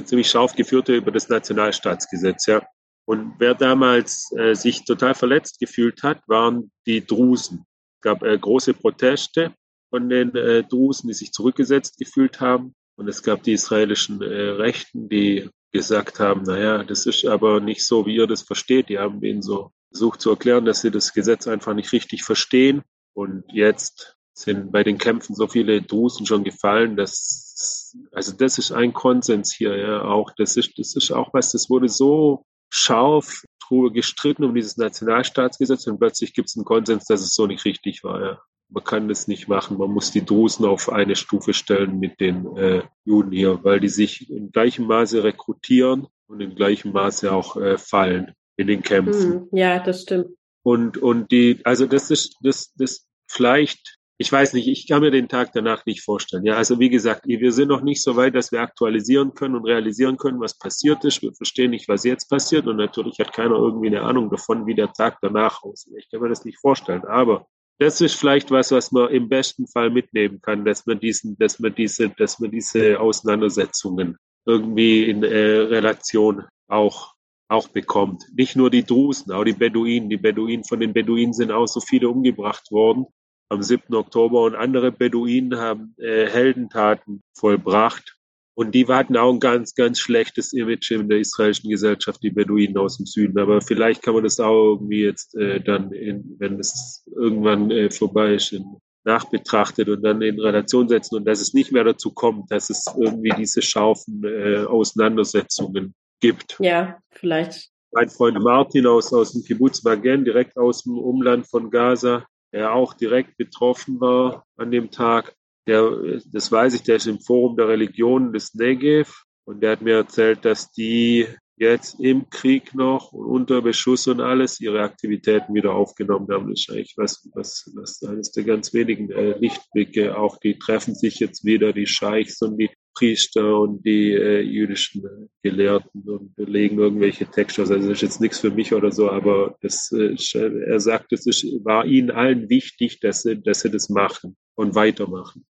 ziemlich scharf geführte über das Nationalstaatsgesetz, ja. Und wer damals äh, sich total verletzt gefühlt hat, waren die Drusen. Es gab äh, große Proteste von den äh, Drusen, die sich zurückgesetzt gefühlt haben. Und es gab die israelischen äh, Rechten, die gesagt haben, naja, das ist aber nicht so, wie ihr das versteht. Die haben denen so versucht zu erklären, dass sie das Gesetz einfach nicht richtig verstehen. Und jetzt sind bei den Kämpfen so viele Drusen schon gefallen, dass, also das ist ein Konsens hier, ja, auch, das ist, das ist auch was, das wurde so scharf gestritten um dieses Nationalstaatsgesetz und plötzlich gibt es einen Konsens, dass es so nicht richtig war, ja man kann das nicht machen. Man muss die Drusen auf eine Stufe stellen mit den äh, Juden hier, weil die sich in gleichem Maße rekrutieren und in gleichem Maße auch äh, fallen in den Kämpfen. Hm, ja, das stimmt. Und, und die, also das ist, das, das vielleicht, ich weiß nicht, ich kann mir den Tag danach nicht vorstellen. Ja, also wie gesagt, wir sind noch nicht so weit, dass wir aktualisieren können und realisieren können, was passiert ist. Wir verstehen nicht, was jetzt passiert und natürlich hat keiner irgendwie eine Ahnung davon, wie der Tag danach aussieht. Ich kann mir das nicht vorstellen, aber das ist vielleicht was, was man im besten Fall mitnehmen kann, dass man diesen, dass man diese, dass man diese Auseinandersetzungen irgendwie in äh, Relation auch auch bekommt. Nicht nur die Drusen, auch die Beduinen. Die Beduinen, von den Beduinen sind auch so viele umgebracht worden am 7. Oktober und andere Beduinen haben äh, Heldentaten vollbracht. Und die hatten auch ein ganz, ganz schlechtes Image in der israelischen Gesellschaft, die Beduinen aus dem Süden. Aber vielleicht kann man das auch irgendwie jetzt äh, dann, in, wenn es irgendwann äh, vorbei ist, in, nachbetrachtet und dann in Relation setzen und dass es nicht mehr dazu kommt, dass es irgendwie diese scharfen äh, Auseinandersetzungen gibt. Ja, vielleicht. Mein Freund Martin aus, aus dem Kibbutz Magen, direkt aus dem Umland von Gaza, der auch direkt betroffen war an dem Tag, der, das weiß ich, der ist im Forum der Religionen des Negev und der hat mir erzählt, dass die jetzt im Krieg noch und unter Beschuss und alles ihre Aktivitäten wieder aufgenommen haben. Das ist eigentlich was, was, was eines der ganz wenigen äh, Lichtblicke. Auch die treffen sich jetzt wieder, die Scheichs und die Priester und die äh, jüdischen äh, Gelehrten und legen irgendwelche Texte Also das ist jetzt nichts für mich oder so, aber das, äh, er sagt, es ist, war ihnen allen wichtig, dass sie, dass sie das machen und weitermachen.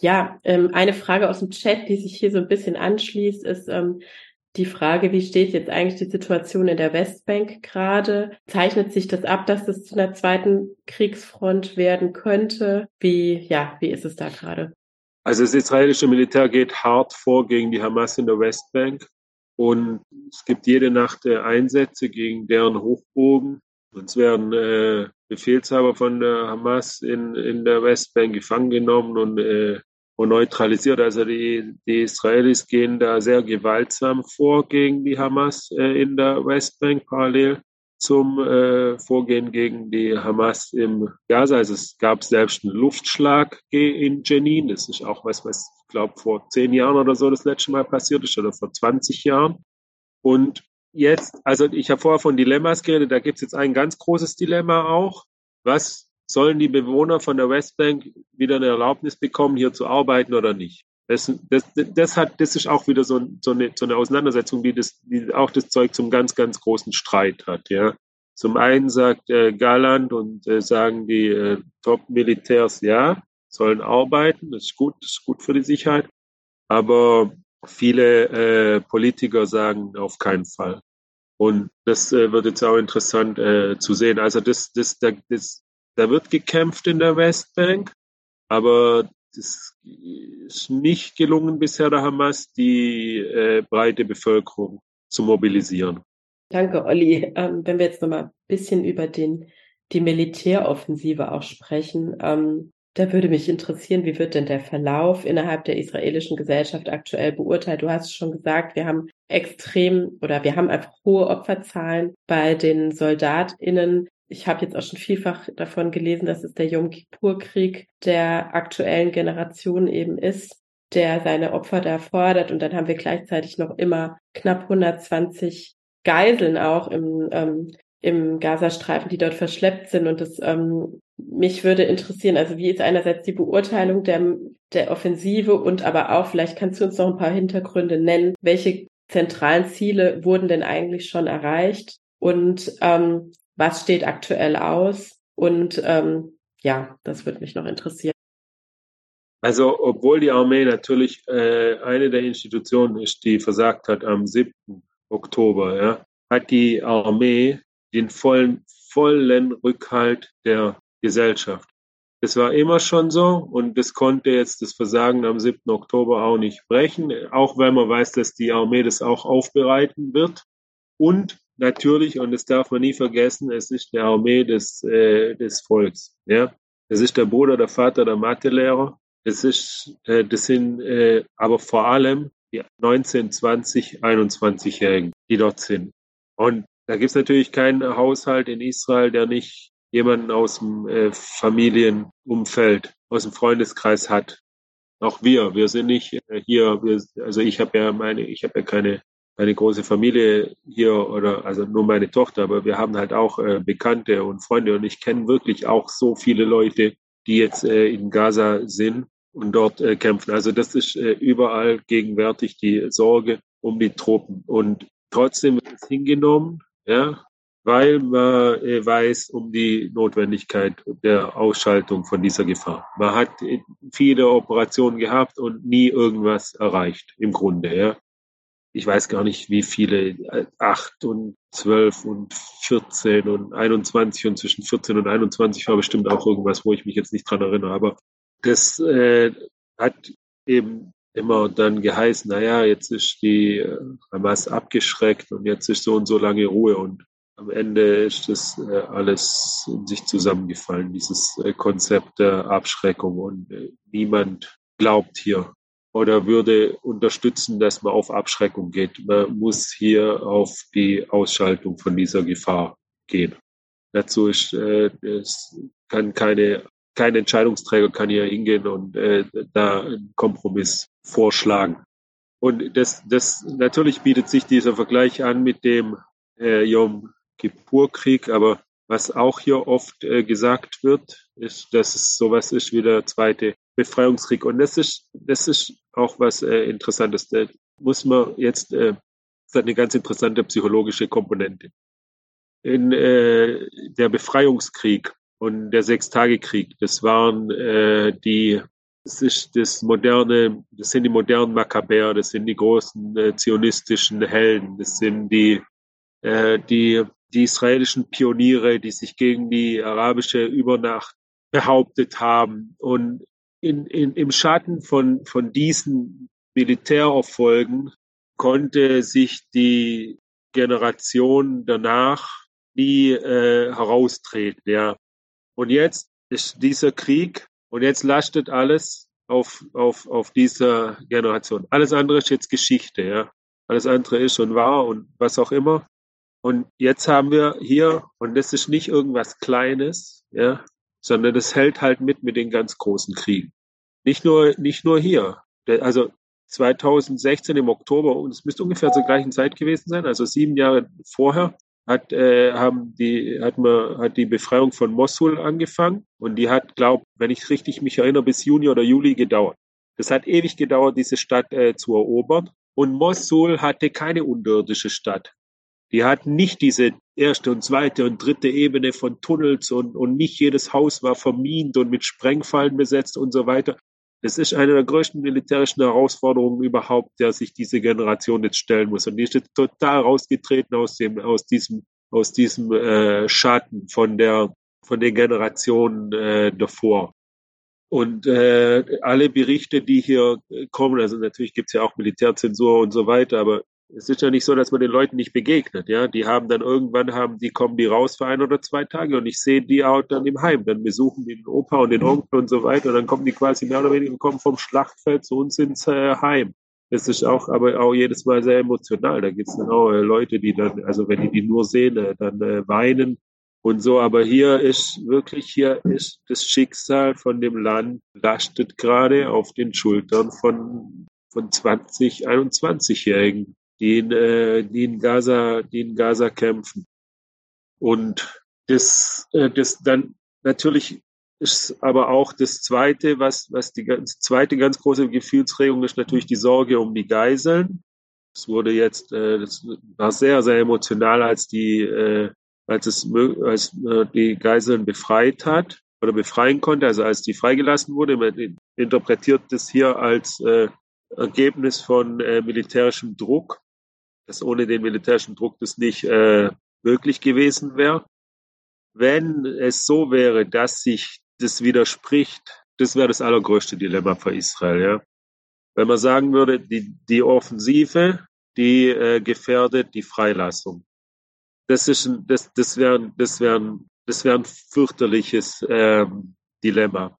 Ja, ähm, eine Frage aus dem Chat, die sich hier so ein bisschen anschließt, ist ähm, die Frage, wie steht jetzt eigentlich die Situation in der Westbank gerade? Zeichnet sich das ab, dass das zu einer zweiten Kriegsfront werden könnte? Wie, ja, wie ist es da gerade? Also das israelische Militär geht hart vor gegen die Hamas in der Westbank und es gibt jede Nacht äh, Einsätze gegen deren Hochbogen. Uns werden äh, Befehlshaber von der Hamas in, in der Westbank gefangen genommen und, äh, und neutralisiert. Also die, die Israelis gehen da sehr gewaltsam vor gegen die Hamas äh, in der Westbank parallel zum äh, Vorgehen gegen die Hamas im Gaza. Also es gab selbst einen Luftschlag in Jenin. Das ist auch was, was ich glaube vor zehn Jahren oder so das letzte Mal passiert ist oder vor 20 Jahren. Und jetzt, also ich habe vorher von Dilemmas geredet, da gibt es jetzt ein ganz großes Dilemma auch. Was sollen die Bewohner von der Westbank wieder eine Erlaubnis bekommen, hier zu arbeiten oder nicht? Das, das, das, hat, das ist auch wieder so, so, eine, so eine Auseinandersetzung, die, das, die auch das Zeug zum ganz, ganz großen Streit hat. Ja. Zum einen sagt äh, Galand und äh, sagen die äh, Top-Militärs, ja, sollen arbeiten, das ist gut, das ist gut für die Sicherheit. Aber Viele äh, Politiker sagen auf keinen Fall. Und das äh, wird jetzt auch interessant äh, zu sehen. Also das, das, da, das, da wird gekämpft in der Westbank, aber das ist nicht gelungen bisher der Hamas, die äh, breite Bevölkerung zu mobilisieren. Danke, Olli. Ähm, wenn wir jetzt noch mal ein bisschen über den, die Militäroffensive auch sprechen. Ähm, Da würde mich interessieren, wie wird denn der Verlauf innerhalb der israelischen Gesellschaft aktuell beurteilt? Du hast schon gesagt, wir haben extrem oder wir haben einfach hohe Opferzahlen bei den SoldatInnen. Ich habe jetzt auch schon vielfach davon gelesen, dass es der Yom Kippur-Krieg der aktuellen Generation eben ist, der seine Opfer da fordert. Und dann haben wir gleichzeitig noch immer knapp 120 Geiseln auch im ähm, im Gazastreifen, die dort verschleppt sind. Und das ähm, mich würde interessieren, also wie ist einerseits die Beurteilung der, der Offensive und aber auch, vielleicht kannst du uns noch ein paar Hintergründe nennen, welche zentralen Ziele wurden denn eigentlich schon erreicht und ähm, was steht aktuell aus? Und ähm, ja, das würde mich noch interessieren. Also, obwohl die Armee natürlich äh, eine der Institutionen ist, die versagt hat am 7. Oktober, ja, hat die Armee den vollen, vollen Rückhalt der Gesellschaft. Das war immer schon so und das konnte jetzt das Versagen am 7. Oktober auch nicht brechen, auch weil man weiß, dass die Armee das auch aufbereiten wird. Und natürlich, und das darf man nie vergessen, es ist die Armee des, äh, des Volks. Ja? Es ist der Bruder, der Vater, der Mathelehrer. Es ist, äh, das sind äh, aber vor allem die 19, 20, 21-Jährigen, die dort sind. Und da gibt es natürlich keinen Haushalt in Israel, der nicht jemanden aus dem äh, Familienumfeld, aus dem Freundeskreis hat. Auch wir, wir sind nicht äh, hier, wir, also ich habe ja meine, ich habe ja keine, keine große Familie hier oder also nur meine Tochter, aber wir haben halt auch äh, Bekannte und Freunde und ich kenne wirklich auch so viele Leute, die jetzt äh, in Gaza sind und dort äh, kämpfen. Also das ist äh, überall gegenwärtig die Sorge um die Truppen und trotzdem wird es hingenommen ja, weil man äh, weiß um die Notwendigkeit der Ausschaltung von dieser Gefahr. Man hat viele Operationen gehabt und nie irgendwas erreicht, im Grunde. Ja. Ich weiß gar nicht, wie viele, äh, acht und zwölf und 14 und 21 und zwischen 14 und 21 war bestimmt auch irgendwas, wo ich mich jetzt nicht dran erinnere. Aber das äh, hat eben immer dann geheißen, naja, jetzt ist die äh, Hamas abgeschreckt und jetzt ist so und so lange Ruhe und am Ende ist das äh, alles in sich zusammengefallen, dieses Konzept der Abschreckung und niemand glaubt hier oder würde unterstützen, dass man auf Abschreckung geht. Man muss hier auf die Ausschaltung von dieser Gefahr gehen. Dazu ist, es kann keine kein Entscheidungsträger kann hier hingehen und äh, da einen Kompromiss vorschlagen. Und das, das natürlich bietet sich dieser Vergleich an mit dem äh, Yom Kippur-Krieg, aber was auch hier oft äh, gesagt wird, ist, dass es sowas ist wie der zweite Befreiungskrieg. Und das ist, das ist auch was äh, Interessantes. Da muss man jetzt, äh, das hat eine ganz interessante psychologische Komponente. In äh, der Befreiungskrieg und der Sechstagekrieg. Das waren äh, die, das ist das moderne, das sind die modernen Makkabäer, das sind die großen äh, zionistischen Helden, das sind die, äh, die, die israelischen Pioniere, die sich gegen die arabische Übernacht behauptet haben. Und in, in, im Schatten von, von diesen Militärerfolgen konnte sich die Generation danach nie äh, heraustreten. Ja. Und jetzt ist dieser Krieg und jetzt lastet alles auf, auf, auf dieser Generation. Alles andere ist jetzt Geschichte, ja. Alles andere ist schon wahr und was auch immer. Und jetzt haben wir hier, und das ist nicht irgendwas Kleines, ja, sondern das hält halt mit mit den ganz großen Kriegen. Nicht nur, nicht nur hier. Also 2016 im Oktober, und es müsste ungefähr zur gleichen Zeit gewesen sein, also sieben Jahre vorher, hat, äh, haben die, hat man, hat die Befreiung von Mosul angefangen und die hat, glaub, wenn ich richtig mich erinnere, bis Juni oder Juli gedauert. Das hat ewig gedauert, diese Stadt äh, zu erobern. Und Mosul hatte keine unterirdische Stadt. Die hat nicht diese erste und zweite und dritte Ebene von Tunnels und, und nicht jedes Haus war vermint und mit Sprengfallen besetzt und so weiter. Es ist eine der größten militärischen Herausforderungen überhaupt, der sich diese Generation jetzt stellen muss. Und die ist jetzt total rausgetreten aus dem, aus diesem, aus diesem äh, Schatten von der, von den Generationen äh, davor. Und äh, alle Berichte, die hier kommen, also natürlich gibt es ja auch Militärzensur und so weiter, aber es ist ja nicht so, dass man den Leuten nicht begegnet, ja. Die haben dann irgendwann haben, die kommen die raus für ein oder zwei Tage und ich sehe die auch dann im Heim. Dann besuchen den Opa und den Onkel und so weiter. Und dann kommen die quasi mehr oder weniger kommen vom Schlachtfeld zu uns ins äh, Heim. Das ist auch, aber auch jedes Mal sehr emotional. Da gibt es dann auch äh, Leute, die dann, also wenn die die nur sehen, äh, dann äh, weinen und so. Aber hier ist wirklich, hier ist das Schicksal von dem Land lastet gerade auf den Schultern von, von 20, 21-Jährigen, die in, äh, die in Gaza, die in Gaza kämpfen. Und das, äh, das dann natürlich ist aber auch das zweite, was, was die ganz, zweite ganz große Gefühlsregung ist natürlich die Sorge um die Geiseln. Es wurde jetzt, äh, das war sehr, sehr emotional, als die, äh, als es, als äh, die Geiseln befreit hat oder befreien konnte, also als die freigelassen wurde. Man interpretiert das hier als äh, Ergebnis von äh, militärischem Druck, dass ohne den militärischen Druck das nicht äh, möglich gewesen wäre. Wenn es so wäre, dass sich das widerspricht, das wäre das allergrößte Dilemma für Israel. Ja? Wenn man sagen würde, die, die Offensive, die äh, gefährdet die Freilassung. Das ist ein, das, das wäre das wär, das wär ein fürchterliches ähm, Dilemma.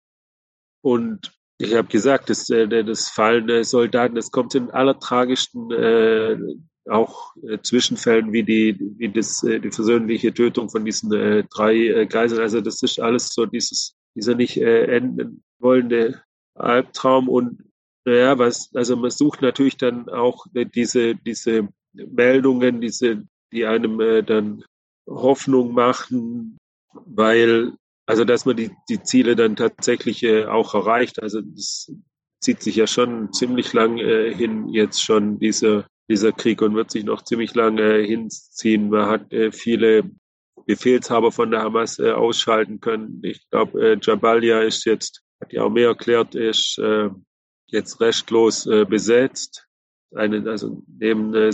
Und ich habe gesagt, das, äh, das Fallen Soldaten, das kommt in allertragischsten äh, auch äh, Zwischenfällen wie die wie das äh, die versöhnliche Tötung von diesen äh, drei äh, Geiseln. Also das ist alles so dieses dieser nicht äh, enden wollende Albtraum und naja, was, also man sucht natürlich dann auch äh, diese, diese Meldungen, diese, die einem dann Hoffnung machen, weil, also dass man die, die Ziele dann tatsächlich auch erreicht. Also das zieht sich ja schon ziemlich lang hin, jetzt schon dieser, dieser Krieg und wird sich noch ziemlich lange hinziehen. Man hat äh, viele Befehlshaber von der Hamas äh, ausschalten können. Ich glaube, äh, Jabalia ist jetzt, hat auch mehr erklärt, ist jetzt restlos besetzt. Eine, also neben äh,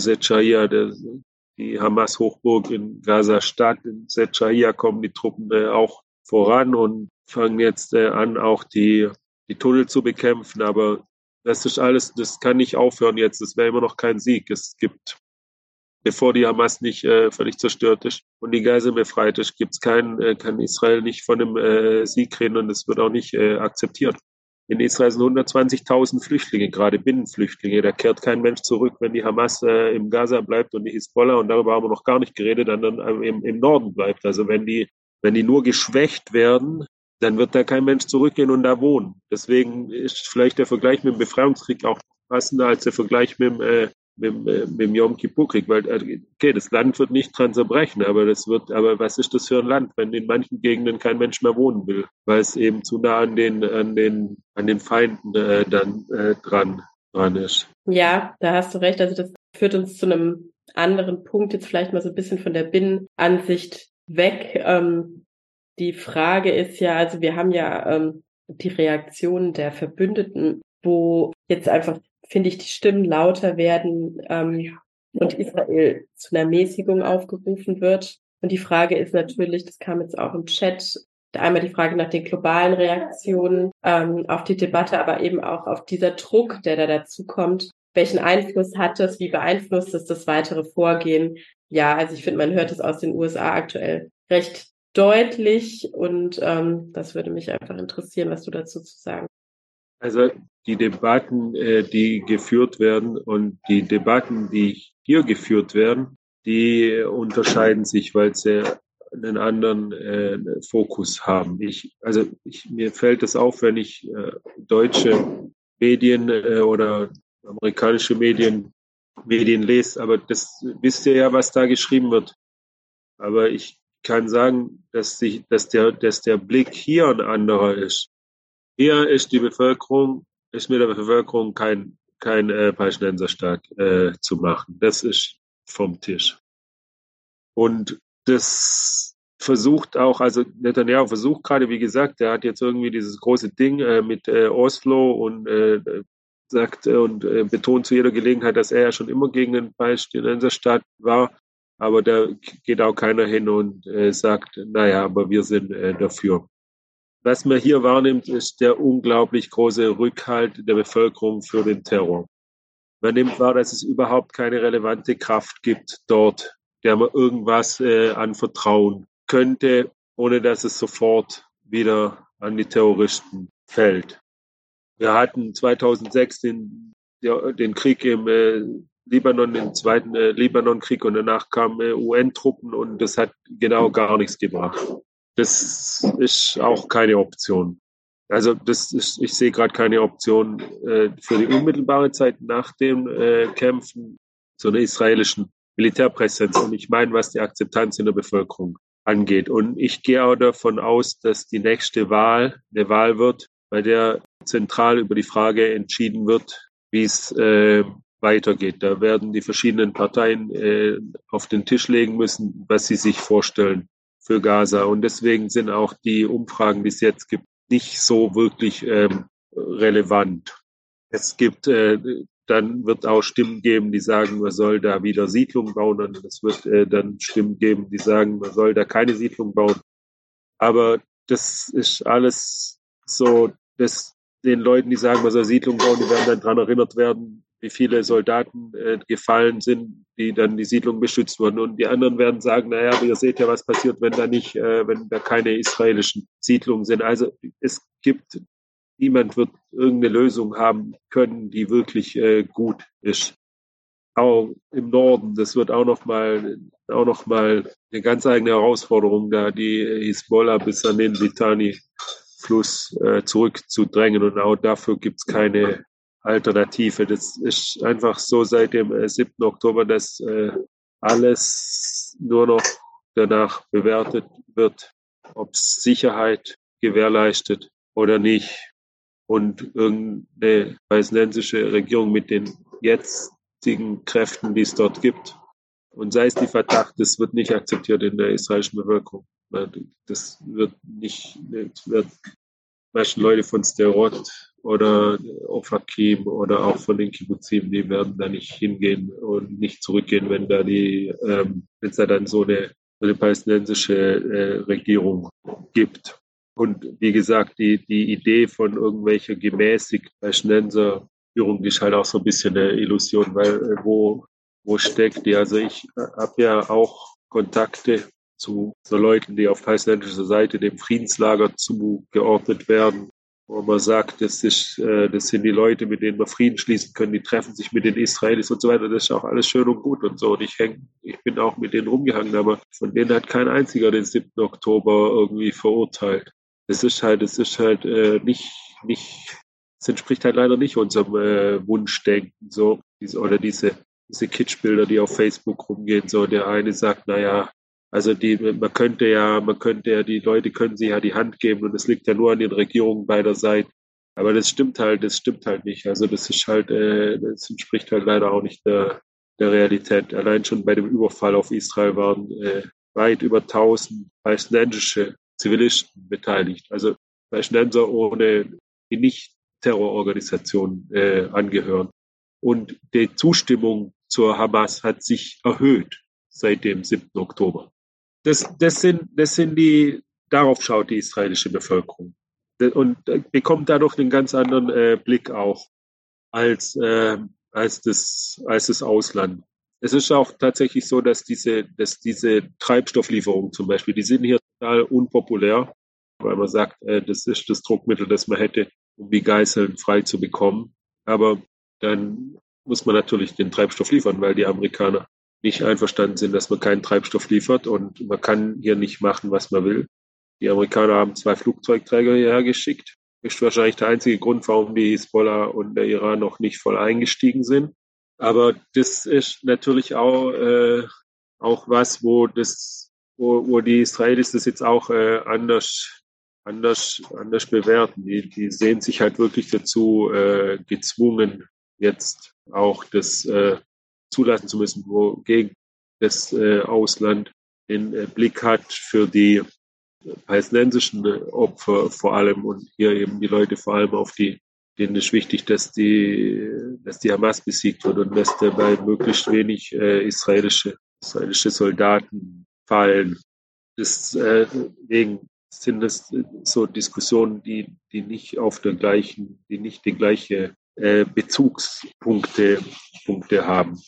die Hamas-Hochburg in Gaza-Stadt, in Secaya kommen die Truppen auch voran und fangen jetzt an, auch die, die Tunnel zu bekämpfen. Aber das ist alles, das kann nicht aufhören jetzt. Das wäre immer noch kein Sieg. Es gibt bevor die Hamas nicht äh, völlig zerstört ist und die Geiseln befreit ist, gibt's kein, äh, kann Israel nicht von einem äh, Sieg reden und es wird auch nicht äh, akzeptiert. In Israel sind 120.000 Flüchtlinge, gerade Binnenflüchtlinge. Da kehrt kein Mensch zurück, wenn die Hamas äh, im Gaza bleibt und die Hisbollah, und darüber haben wir noch gar nicht geredet, dann, dann im, im Norden bleibt. Also wenn die, wenn die nur geschwächt werden, dann wird da kein Mensch zurückgehen und da wohnen. Deswegen ist vielleicht der Vergleich mit dem Befreiungskrieg auch passender als der Vergleich mit dem äh, mit, mit dem Yom Kippur-Krieg, weil äh, okay, das Land wird nicht dran zerbrechen, aber das wird, aber was ist das für ein Land, wenn in manchen Gegenden kein Mensch mehr wohnen will, weil es eben zu nah an den an den an den Feinden äh, dann äh, dran dran ist. Ja, da hast du recht. Also das führt uns zu einem anderen Punkt jetzt vielleicht mal so ein bisschen von der Binnenansicht weg. Ähm, die Frage ist ja, also wir haben ja ähm, die Reaktion der Verbündeten, wo jetzt einfach finde ich, die Stimmen lauter werden ähm, und Israel zu einer Mäßigung aufgerufen wird. Und die Frage ist natürlich, das kam jetzt auch im Chat, einmal die Frage nach den globalen Reaktionen ähm, auf die Debatte, aber eben auch auf dieser Druck, der da dazu kommt. Welchen Einfluss hat das? Wie beeinflusst es das weitere Vorgehen? Ja, also ich finde, man hört es aus den USA aktuell recht deutlich und ähm, das würde mich einfach interessieren, was du dazu zu sagen. Also die Debatten, äh, die geführt werden und die Debatten, die hier geführt werden, die unterscheiden sich, weil sie einen anderen äh, Fokus haben. Ich, also ich, mir fällt es auf, wenn ich äh, deutsche Medien äh, oder amerikanische Medien Medien lese, aber das wisst ihr ja, was da geschrieben wird. Aber ich kann sagen, dass, sich, dass, der, dass der Blick hier ein anderer ist. Hier ist die Bevölkerung, ist mit der Bevölkerung kein, kein äh, Palästinenserstaat äh, zu machen. Das ist vom Tisch. Und das versucht auch, also Netanyahu versucht gerade, wie gesagt, der hat jetzt irgendwie dieses große Ding äh, mit äh, Oslo und äh, sagt und äh, betont zu jeder Gelegenheit, dass er ja schon immer gegen den Palästinenserstaat war. Aber da geht auch keiner hin und äh, sagt, naja, aber wir sind äh, dafür. Was man hier wahrnimmt, ist der unglaublich große Rückhalt der Bevölkerung für den Terror. Man nimmt wahr, dass es überhaupt keine relevante Kraft gibt dort, der man irgendwas äh, anvertrauen könnte, ohne dass es sofort wieder an die Terroristen fällt. Wir hatten 2006 den, den Krieg im äh, Libanon, den zweiten äh, Libanonkrieg und danach kamen äh, UN-Truppen und das hat genau gar nichts gebracht. Das ist auch keine Option. Also das ist, ich sehe gerade keine Option äh, für die unmittelbare Zeit nach dem äh, Kämpfen zu einer israelischen Militärpräsenz. Und ich meine, was die Akzeptanz in der Bevölkerung angeht. Und ich gehe auch davon aus, dass die nächste Wahl eine Wahl wird, bei der zentral über die Frage entschieden wird, wie es äh, weitergeht. Da werden die verschiedenen Parteien äh, auf den Tisch legen müssen, was sie sich vorstellen für Gaza. Und deswegen sind auch die Umfragen, die es jetzt gibt, nicht so wirklich ähm, relevant. Es gibt, äh, dann wird auch Stimmen geben, die sagen, man soll da wieder Siedlungen bauen und es wird äh, dann Stimmen geben, die sagen, man soll da keine Siedlung bauen. Aber das ist alles so, dass den Leuten, die sagen, man soll Siedlungen bauen, die werden dann daran erinnert werden, wie viele Soldaten äh, gefallen sind, die dann die Siedlung beschützt wurden. Und die anderen werden sagen, naja, ihr seht ja, was passiert, wenn da nicht, äh, wenn da keine israelischen Siedlungen sind. Also es gibt, niemand wird irgendeine Lösung haben können, die wirklich äh, gut ist. Auch im Norden, das wird auch noch mal, auch noch mal eine ganz eigene Herausforderung, da die Hisbollah bis an den Litani-Fluss äh, zurückzudrängen. Und auch dafür gibt es keine Alternative. Das ist einfach so seit dem äh, 7. Oktober, dass äh, alles nur noch danach bewertet wird, ob Sicherheit gewährleistet oder nicht. Und irgendeine palästinensische Regierung mit den jetzigen Kräften, die es dort gibt, und sei es die Verdacht, das wird nicht akzeptiert in der israelischen Bevölkerung. Das wird nicht, das wird manchen Leute von Sterot oder Ofakim oder auch von den Kibbuzim, die werden da nicht hingehen und nicht zurückgehen, wenn da die, ähm, wenn es da dann so eine, eine palästinensische äh, Regierung gibt. Und wie gesagt, die, die Idee von irgendwelcher gemäßigt palästinenser Führung ist halt auch so ein bisschen eine Illusion, weil äh, wo, wo steckt die? Also ich äh, habe ja auch Kontakte zu so Leuten, die auf palästinensischer Seite dem Friedenslager zugeordnet werden wo man sagt, das, ist, äh, das sind die Leute, mit denen wir Frieden schließen können, die treffen sich mit den Israelis und so weiter. Das ist auch alles schön und gut und so. Und ich, häng, ich bin auch mit denen rumgehangen, aber von denen hat kein einziger den 7. Oktober irgendwie verurteilt. Das ist halt, das ist halt äh, nicht, nicht, es entspricht halt leider nicht unserem äh, Wunschdenken, so, diese, oder diese, diese Kitschbilder, die auf Facebook rumgehen, so, der eine sagt, naja, also die, man könnte ja, man könnte ja, die Leute können sich ja die Hand geben und es liegt ja nur an den Regierungen beider Seiten. Aber das stimmt halt, das stimmt halt nicht. Also das ist halt, äh, das entspricht halt leider auch nicht der, der Realität. Allein schon bei dem Überfall auf Israel waren äh, weit über 1000 palästinensische Zivilisten beteiligt. Also Palästinenser ohne, die nicht Terrororganisationen äh, angehören. Und die Zustimmung zur Hamas hat sich erhöht seit dem 7. Oktober das, das, sind, das sind die, darauf schaut die israelische Bevölkerung und bekommt dadurch einen ganz anderen äh, Blick auch als, äh, als, das, als das Ausland. Es ist auch tatsächlich so, dass diese, dass diese Treibstofflieferungen zum Beispiel, die sind hier total unpopulär, weil man sagt, äh, das ist das Druckmittel, das man hätte, um die Geiseln frei zu bekommen. Aber dann muss man natürlich den Treibstoff liefern, weil die Amerikaner nicht einverstanden sind, dass man keinen Treibstoff liefert und man kann hier nicht machen, was man will. Die Amerikaner haben zwei Flugzeugträger hierher geschickt. Ist wahrscheinlich der einzige Grund, warum die Hisbollah und der Iran noch nicht voll eingestiegen sind. Aber das ist natürlich auch, äh, auch was, wo das, wo, wo die Israelis das jetzt auch äh, anders, anders, anders bewerten. Die, die sehen sich halt wirklich dazu äh, gezwungen, jetzt auch das äh, zulassen zu müssen, wogegen das äh, Ausland den äh, Blick hat für die palästinensischen Opfer vor allem und hier eben die Leute vor allem auf die, denen ist wichtig, dass die, dass die Hamas besiegt wird und dass dabei möglichst wenig äh, israelische, israelische Soldaten fallen. Deswegen äh, sind das so Diskussionen, die, die nicht auf der gleichen, die nicht die gleiche äh, Bezugspunkte Punkte haben.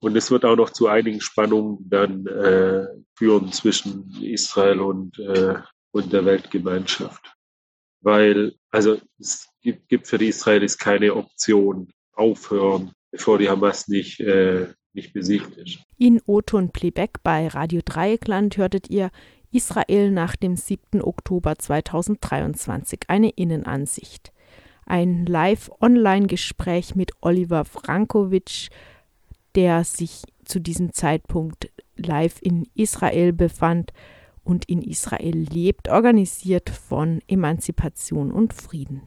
Und es wird auch noch zu einigen Spannungen dann äh, führen zwischen Israel und, äh, und der Weltgemeinschaft. Weil, also es gibt, gibt für die Israelis keine Option aufhören, bevor die Hamas nicht, äh, nicht besiegt ist. In Oton Playback bei Radio Dreieckland hörtet ihr Israel nach dem 7. Oktober 2023 eine Innenansicht. Ein Live-Online-Gespräch mit Oliver Frankovic, der sich zu diesem Zeitpunkt live in Israel befand und in Israel lebt, organisiert von Emanzipation und Frieden.